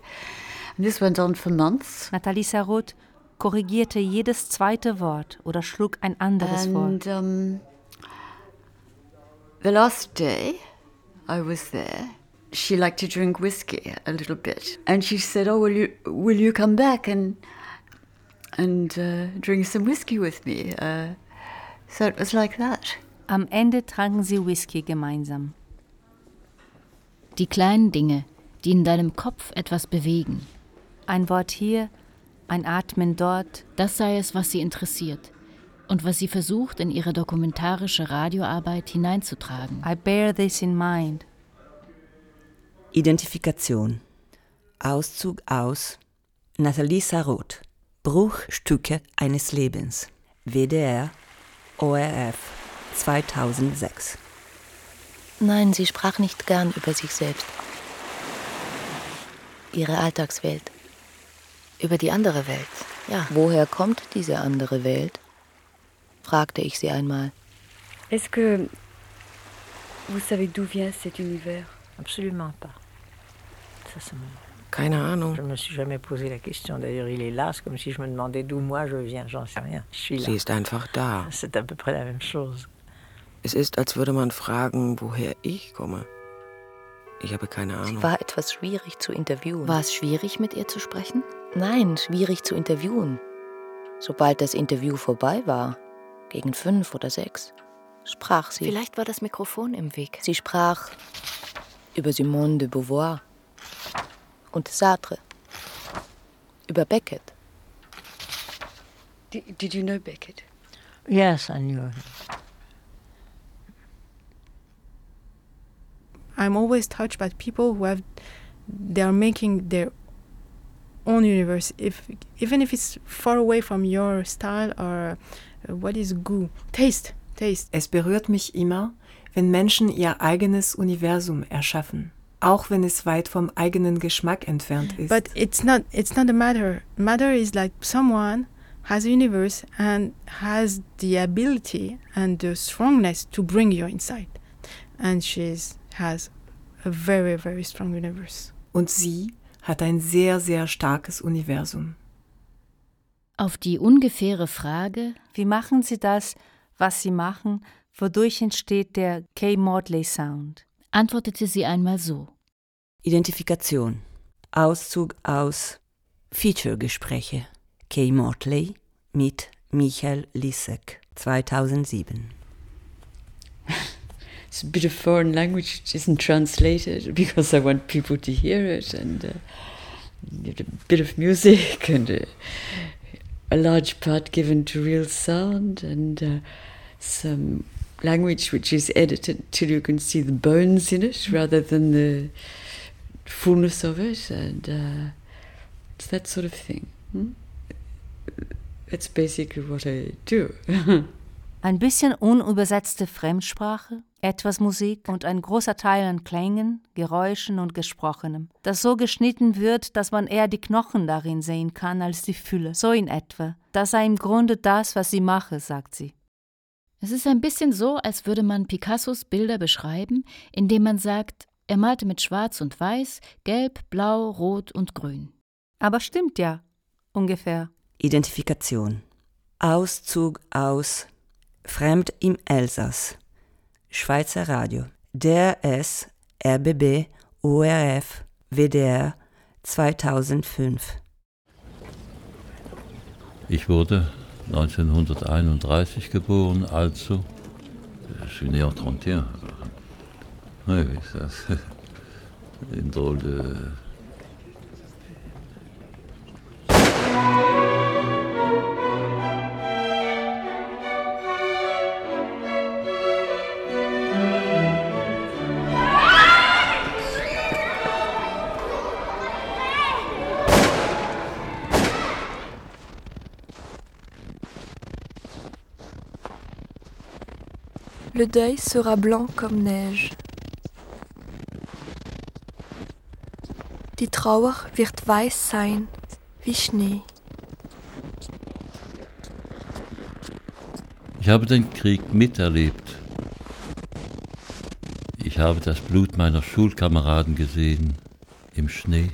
And this went on for months. Nathalie Sarraute korrigierte jedes zweite Wort oder schlug ein anderes and, Wort. Um, the last day I was there, she liked to drink whiskey a little bit, and she said, "Oh, will you will you come back and and uh, drink some whiskey with me?" Uh, so it was like that. Am Ende tranken sie Whisky gemeinsam. Die kleinen Dinge, die in deinem Kopf etwas bewegen. Ein Wort hier, ein Atmen dort. Das sei es, was sie interessiert und was sie versucht, in ihre dokumentarische Radioarbeit hineinzutragen. I bear this in mind. Identifikation. Auszug aus Nathalie Sarraute. Bruchstücke eines Lebens. WDR, ORF, 2006. Nein, sie sprach nicht gern über sich selbst. Ihre Alltagswelt. Über die andere Welt. Ja. Woher kommt diese andere Welt? fragte ich sie einmal. Est-ce que vous savez d'où vient cet univers Absolument pas. Ça, ça me... Keine Ahnung. Je me suis jamais posé la question. D'ailleurs, il est là, c'est comme si je me demandais d'où moi je viens. J'en sais rien. Je suis là. Sie ist einfach da. Es ist, als würde man fragen, woher ich komme. Ich habe keine Ahnung. Sie war etwas schwierig zu interviewen. War es schwierig, mit ihr zu sprechen? Nein, schwierig zu interviewen. Sobald das Interview vorbei war, gegen fünf oder sechs, sprach sie. Vielleicht war das Mikrofon im Weg. Sie sprach über Simone de Beauvoir und Sartre, über Beckett. Did, did you know Beckett? Yes, I knew him. I'm always touched by people who have they are making their own universe. If even if it's far away from your style or uh, what is good taste taste. Es berührt mich immer, wenn Menschen ihr eigenes Universum erschaffen, auch wenn es weit vom eigenen Geschmack entfernt ist. but it's not it's not a matter. Matter is like someone has a universe and has the ability and the strongness to bring you inside. And she's has a very very strong universe Und sie hat ein sehr, sehr starkes Universum. Auf die ungefähre Frage, Wie machen Sie das, was Sie machen, wodurch entsteht der Kay Mortley Sound? antwortete sie einmal so. Identifikation. Auszug aus Feature-Gespräche. Kay Mortley mit Michael Lisek, 2007. It's a bit of foreign language which isn't translated because I want people to hear it, and uh, a bit of music and a, a large part given to real sound and uh, some language which is edited till you can see the bones in it rather than the fullness of it, and uh, it's that sort of thing. Hmm? That's basically what I do. Ein bisschen unübersetzte Fremdsprache, etwas Musik und ein großer Teil an Klängen, Geräuschen und Gesprochenem, das so geschnitten wird, dass man eher die Knochen darin sehen kann als die Fülle, so in etwa. Das sei im Grunde das, was sie mache, sagt sie. Es ist ein bisschen so, als würde man Picassos Bilder beschreiben, indem man sagt, er malte mit Schwarz und Weiß, Gelb, Blau, Rot und Grün. Aber stimmt ja, ungefähr. Identifikation. Auszug aus Fremd im Elsass. Schweizer Radio. DRS, RBB, ORF, WDR 2005. Ich wurde 1931 geboren, also je suis né en 31. Oui, ça c'est une drôle de le deuil sera blanc comme neige. Die Trauer wird weiß sein wie Schnee. Ich habe den Krieg miterlebt. Ich habe das Blut meiner Schulkameraden gesehen im Schnee.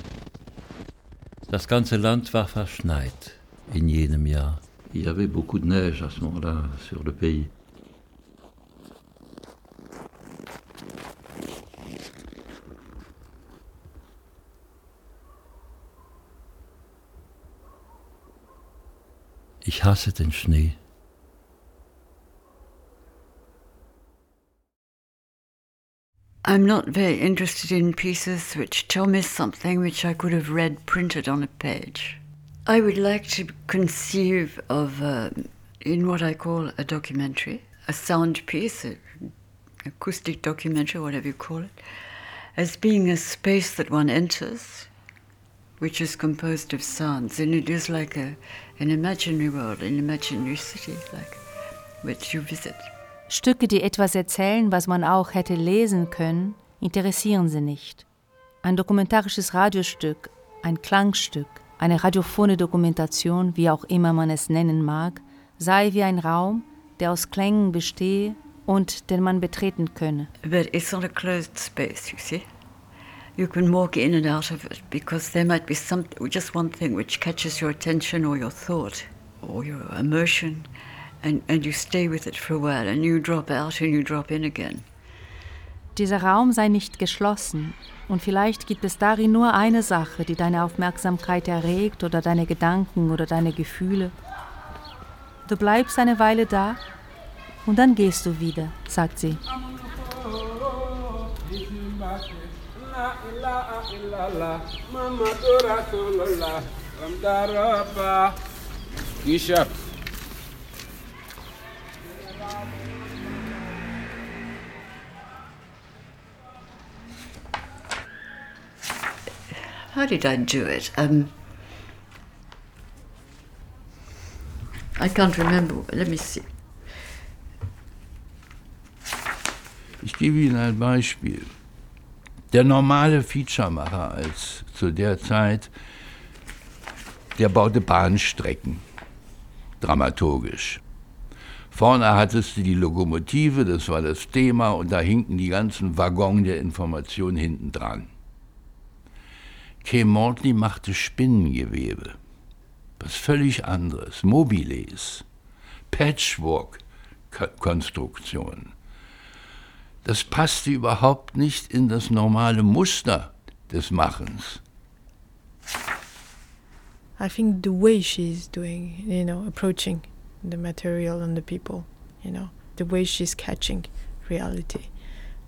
Das ganze Land war verschneit in jenem Jahr. Il y avait beaucoup de neige à ce moment-là sur le pays. Ich hasse den Schnee. I'm not very interested in pieces which tell me something which I could have read printed on a page. I would like to conceive of, uh, in what I call a documentary, a sound piece, an acoustic documentary, whatever you call it, as being a space that one enters, which is composed of sounds, and it is like a, an imaginary world, an imaginary city, like which you visit. Stücke, die etwas erzählen, was man auch hätte lesen können, interessieren sie nicht. Ein dokumentarisches Radiostück, ein Klangstück, eine radiophone Dokumentation, wie auch immer man es nennen mag, sei wie ein Raum, der aus Klängen bestehe und den man betreten könne. But it's not a closed space, you see. You can walk in and out of it because there might be some, just one thing which catches your attention or your thought or your emotion and, and you stay with it for a while and you drop out and you drop in again. Dieser Raum sei nicht geschlossen und vielleicht gibt es darin nur eine Sache, die deine Aufmerksamkeit erregt oder deine Gedanken oder deine Gefühle. Du bleibst eine Weile da und dann gehst du wieder, sagt sie. Kisha. How did I do it? Um, I can't remember. Let me see. Ich gebe Ihnen ein Beispiel. Der normale Featuremacher als zu der Zeit, der baute Bahnstrecken, dramaturgisch. Vorne hattest du die Lokomotive, das war das Thema, und da hinken die ganzen Waggons der Information hinten dran. Kay Mortley machte Spinnengewebe, was völlig anderes, Mobiles, Patchwork-Konstruktionen. Das passte überhaupt nicht in das normale Muster des Machens. I think the way she's doing, you know, approaching the material and the people, you know, the way she's catching reality,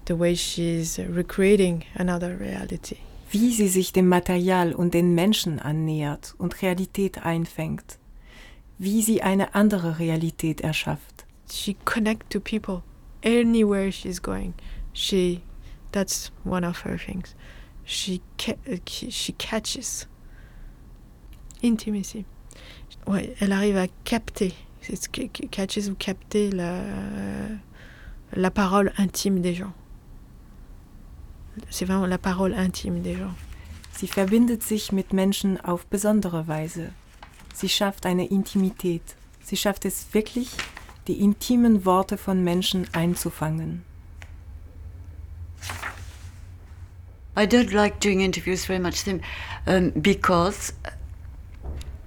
the way she's recreating another reality. Wie sie sich dem Material und den Menschen annähert und Realität einfängt. Wie sie eine andere Realität erschafft. She connect to people anywhere she's going. She, that's one of her things. She ca she catches intimacy. Ouais, elle arrive à capter. Catches ou capter la la parole intime des gens. C'est vraiment la parole intime des gens. Sie verbindet sich mit Menschen auf besondere Weise. Sie schafft eine Intimität. Sie schafft es wirklich, die intimen Worte von Menschen einzufangen. I don't like doing interviews very much um, because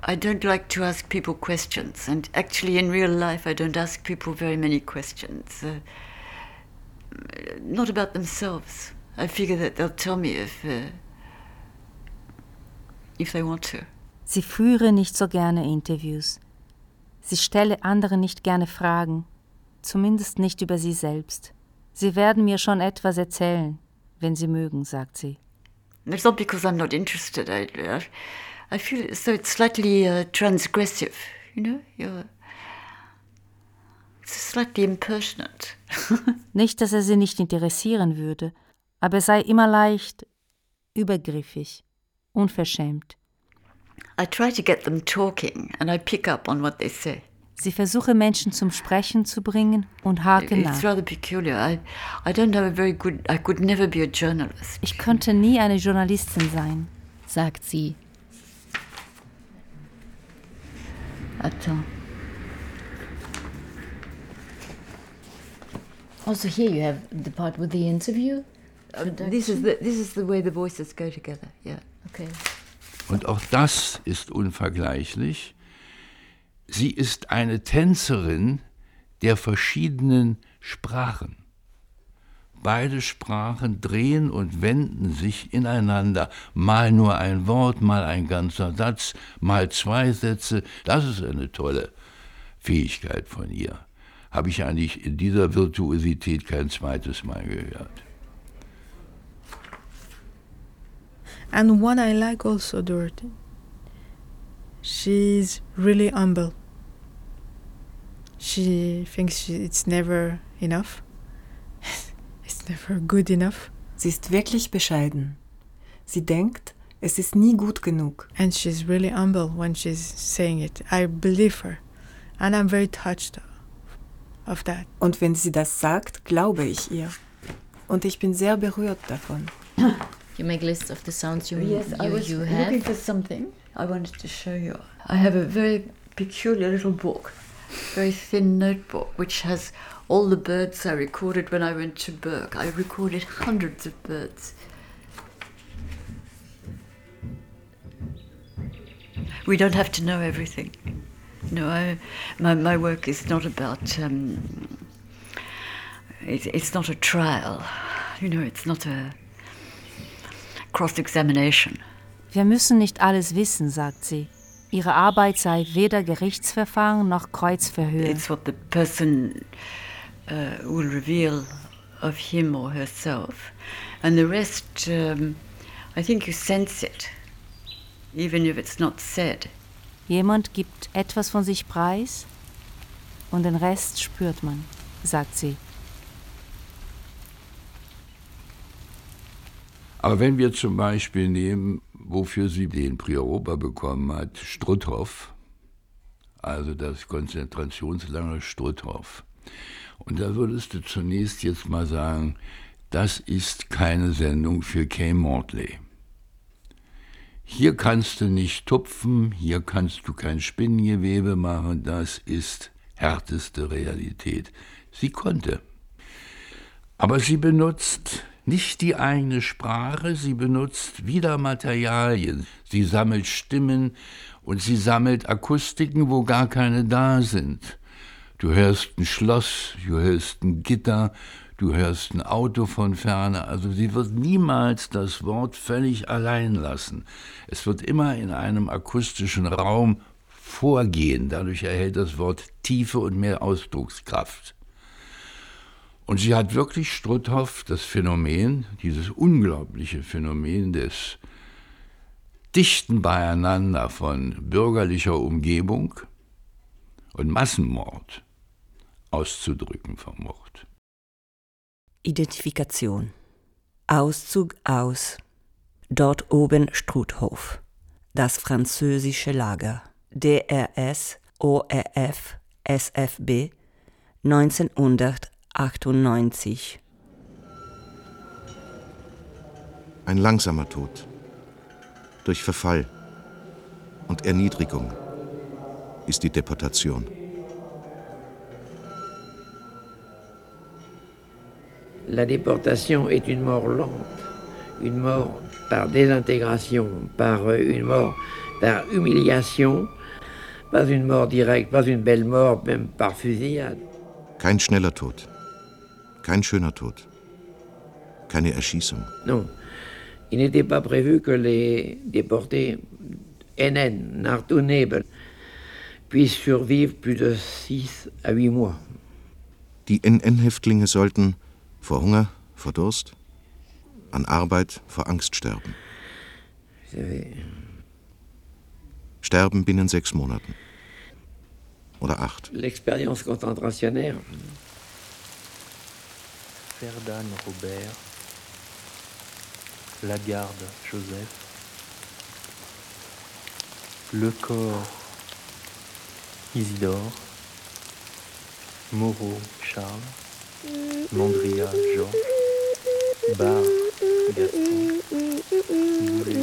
I don't like to ask people questions. And actually, in real life, I don't ask people very many questions. Uh, not about themselves. I figure that they'll tell me if, uh, if they want to. Sie führe nicht so gerne Interviews. Sie stelle anderen nicht gerne Fragen, zumindest nicht über sie selbst. Sie werden mir schon etwas erzählen, wenn Sie mögen, sagt sie. It's not because I'm not interested. I, I feel so it's slightly uh, transgressive, you know. You're slightly impertinent. nicht, dass er sie nicht interessieren würde, aber er sei immer leicht, übergriffig, unverschämt. I try to get them talking and I pick up on what they say. Sie versuche Menschen zum Sprechen zu bringen und hake nach. It's rather peculiar. I, I don't have a very good. I could never be a journalist. Ich könnte nie eine Journalistin sein, sagt sie. Attends. Also here you have the part with the interview. Uh, this is the this is the way the voices go together. Yeah. Okay. Und auch das ist unvergleichlich. Sie ist eine Tänzerin der verschiedenen Sprachen. Beide Sprachen drehen und wenden sich ineinander. Mal nur ein Wort, mal ein ganzer Satz, mal zwei Sätze. Das ist eine tolle Fähigkeit von ihr. Habe ich eigentlich in dieser Virtuosität kein zweites Mal gehört. And what I like also, Dorothy, she's really humble. She thinks she, it's never enough. it's never good enough. Sie ist wirklich bescheiden. Sie denkt, es ist nie gut genug. And she's really humble when she's saying it. I believe her. And I'm very touched of that. Und wenn sie das sagt, glaube ich ihr. Und ich bin sehr berührt davon. You make lists of the sounds you, yes, you, I was you looking for something I wanted to show you. I have a very peculiar little book, very thin notebook, which has all the birds I recorded when I went to Burke. I recorded hundreds of birds. We don't have to know everything. No, I, my, my work is not about, um, it, it's not a trial. You know, it's not a cross-examination. Wir müssen nicht alles wissen, sagt sie. Ihre Arbeit sei weder Gerichtsverfahren noch Kreuzverhör. It's what the person uh, will reveal of him or herself. And the rest, um, I think you sense it, even if it's not said. Jemand gibt etwas von sich preis und den Rest spürt man, sagt sie. Aber wenn wir zum Beispiel nehmen, wofür sie den Prioroba bekommen hat, Struthof, also das Konzentrationslager Struthof, und da würdest du zunächst jetzt mal sagen, das ist keine Sendung für Kay Mortley. Hier kannst du nicht tupfen, hier kannst du kein Spinngewebe machen, das ist härteste Realität. Sie konnte. Aber sie benutzt nicht die eigene Sprache, sie benutzt wieder Materialien. Sie sammelt Stimmen und sie sammelt Akustiken, wo gar keine da sind. Du hörst ein Schloss, du hörst ein Gitter, du hörst ein Auto von ferne. Also sie wird niemals das Wort völlig allein lassen. Es wird immer in einem akustischen Raum vorgehen. Dadurch erhält das Wort Tiefe und mehr Ausdruckskraft. Und sie hat wirklich Strutthoff das Phänomen, dieses unglaubliche Phänomen des dichten Beieinander von bürgerlicher Umgebung und Massenmord auszudrücken vermocht. Identifikation. Auszug aus. Dort oben Struthof. Das französische Lager. DRS, ORF, SFB 1900 1998. Ein langsamer Tod. Durch Verfall und Erniedrigung ist die Deportation. La déportation est une mort lente, une mort par désintégration, par une mort par humiliation, pas une mort directe, pas une belle mort, même par fusillade. Kein schneller Tod, kein schöner Tod, keine Erschießung. Non, il n'était pas prévu que les déportés NN, Nartunebel, puissent survivre plus de 6 à 8 mois. Die NN-Häftlinge sollten vor Hunger, vor Durst, an Arbeit, vor Angst sterben. Sterben binnen sechs Monaten. Oder acht. L'expérience concentrationnaire. Verdane Robert. Lagarde Joseph. Le Corps Isidore. Moreau Charles. Mondria Jean. Bar Gaston. Boulet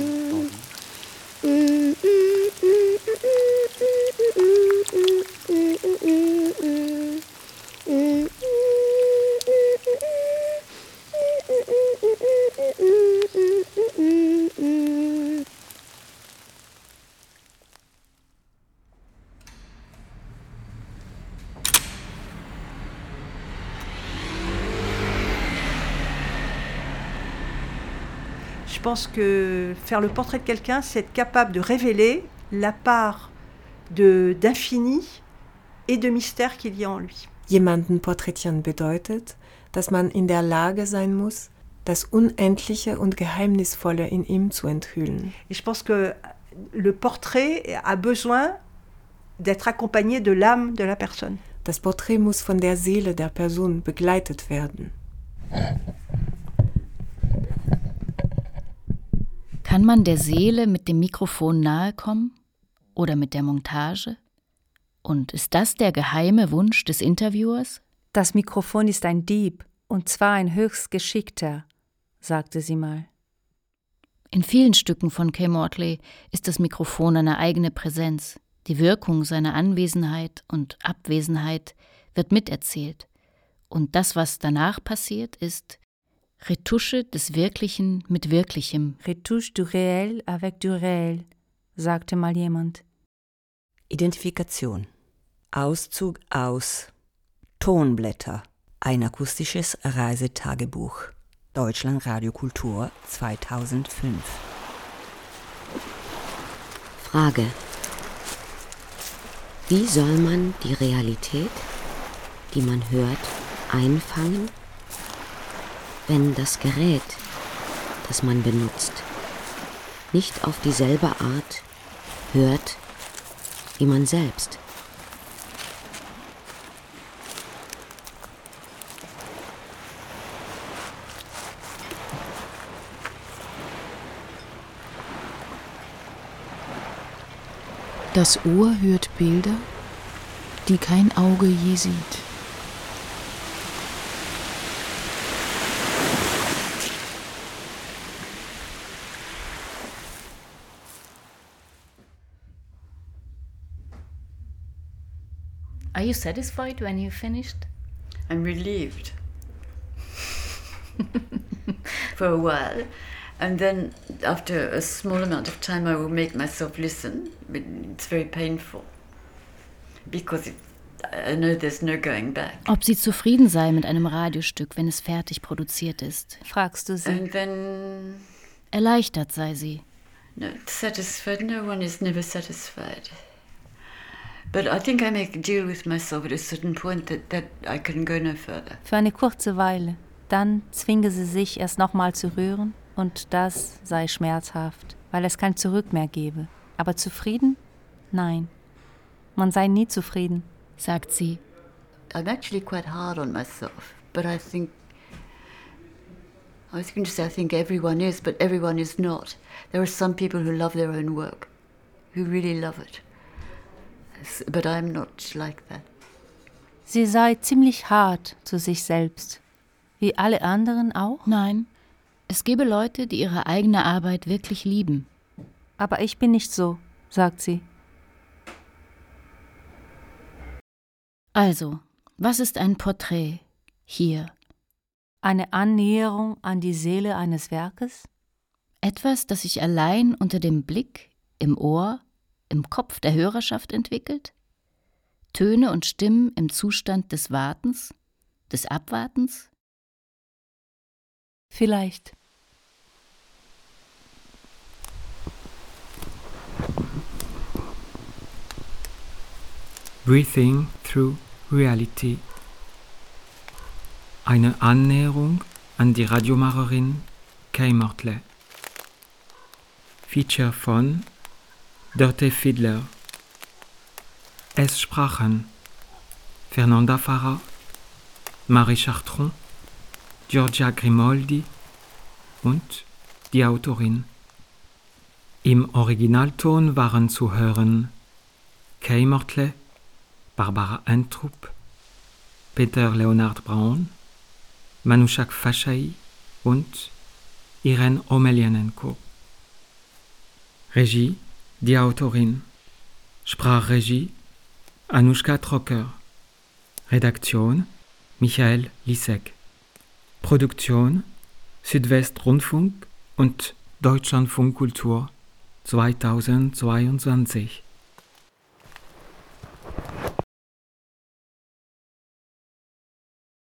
Henri. Pense que faire le portrait de quelqu'un, c'est être capable de révéler la part de d'infini et de mystère qu'il y a en lui. Jemanden porträtieren bedeutet, dass man in der Lage sein muss, das Unendliche und Geheimnisvolle in ihm zu enthüllen. Et je pense que le portrait a besoin d'être accompagné de l'âme de la personne. Das Porträt muss von der Seele der Person begleitet werden. Kann man der Seele mit dem Mikrofon nahe kommen oder mit der Montage? Und ist das der geheime Wunsch des Interviewers? Das Mikrofon ist ein Dieb, und zwar ein höchst geschickter, sagte sie mal. In vielen Stücken von Kay Mortley ist das Mikrofon eine eigene Präsenz. Die Wirkung seiner Anwesenheit und Abwesenheit wird miterzählt. Und das, was danach passiert, ist Retusche des Wirklichen mit Wirklichem. Retouche du réel avec du réel, sagte mal jemand. Identifikation. Auszug aus Tonblätter. Ein akustisches Reisetagebuch. Deutschland Radiokultur 2005. Frage. Wie soll man die Realität, die man hört, einfangen, wenn das Gerät, das man benutzt, nicht auf dieselbe Art hört wie man selbst? Das Ohr hört Bilder, die kein Auge je sieht. You satisfied when you finished? I'm relieved for a while. And then, after a small amount of time, I will make myself listen. But it's very painful because it, I know there's no going back. Ob sie zufrieden sei mit einem Radiostück, wenn es fertig produziert ist. Fragst du sie? And then, Erleichtert sei sie. not satisfied. No one is never satisfied. But I think I make a deal with myself at a certain point that, that I can go no further. Für eine kurze Weile. Dann zwinge sie sich, es nochmal zu rühren, und das sei schmerzhaft, weil es kein Zurück mehr gebe. Aber zufrieden? Nein. Man sei nie zufrieden, sagt sie. I'm actually quite hard on myself, but I think. I was going to say I think everyone is, but everyone is not. There are some people who love their own work, who really love it. But I'm not like that. Sie sei ziemlich hart zu sich selbst. Wie alle anderen auch? Nein. Es gebe Leute, die ihre eigene Arbeit wirklich lieben. Aber ich bin nicht so, sagt sie. Also, was ist ein Porträt hier? Eine Annäherung an die Seele eines Werkes? Etwas, das sich allein unter dem Blick, im Ohr, im Kopf der Hörerschaft entwickelt? Töne und Stimmen im Zustand des Wartens, des Abwartens? Vielleicht. Breathing Through Reality. Eine Annäherung an die Radiomacherin Kay Mortley. Feature von Dörte Fiedler. Es sprachen Fernanda Farah, Marie Chartron, Giorgia Grimoldi und die Autorin. Im Originalton waren zu hören Kay Mortley, Barbara Entrup, Peter Leonard Braun, Manushak Fashai und Irene Omelianenko. Regie, die Autorin. Sprachregie, Anushka Trocker. Redaktion, Michael Lisek. Produktion, Südwestrundfunk und Deutschlandfunkkultur 2022.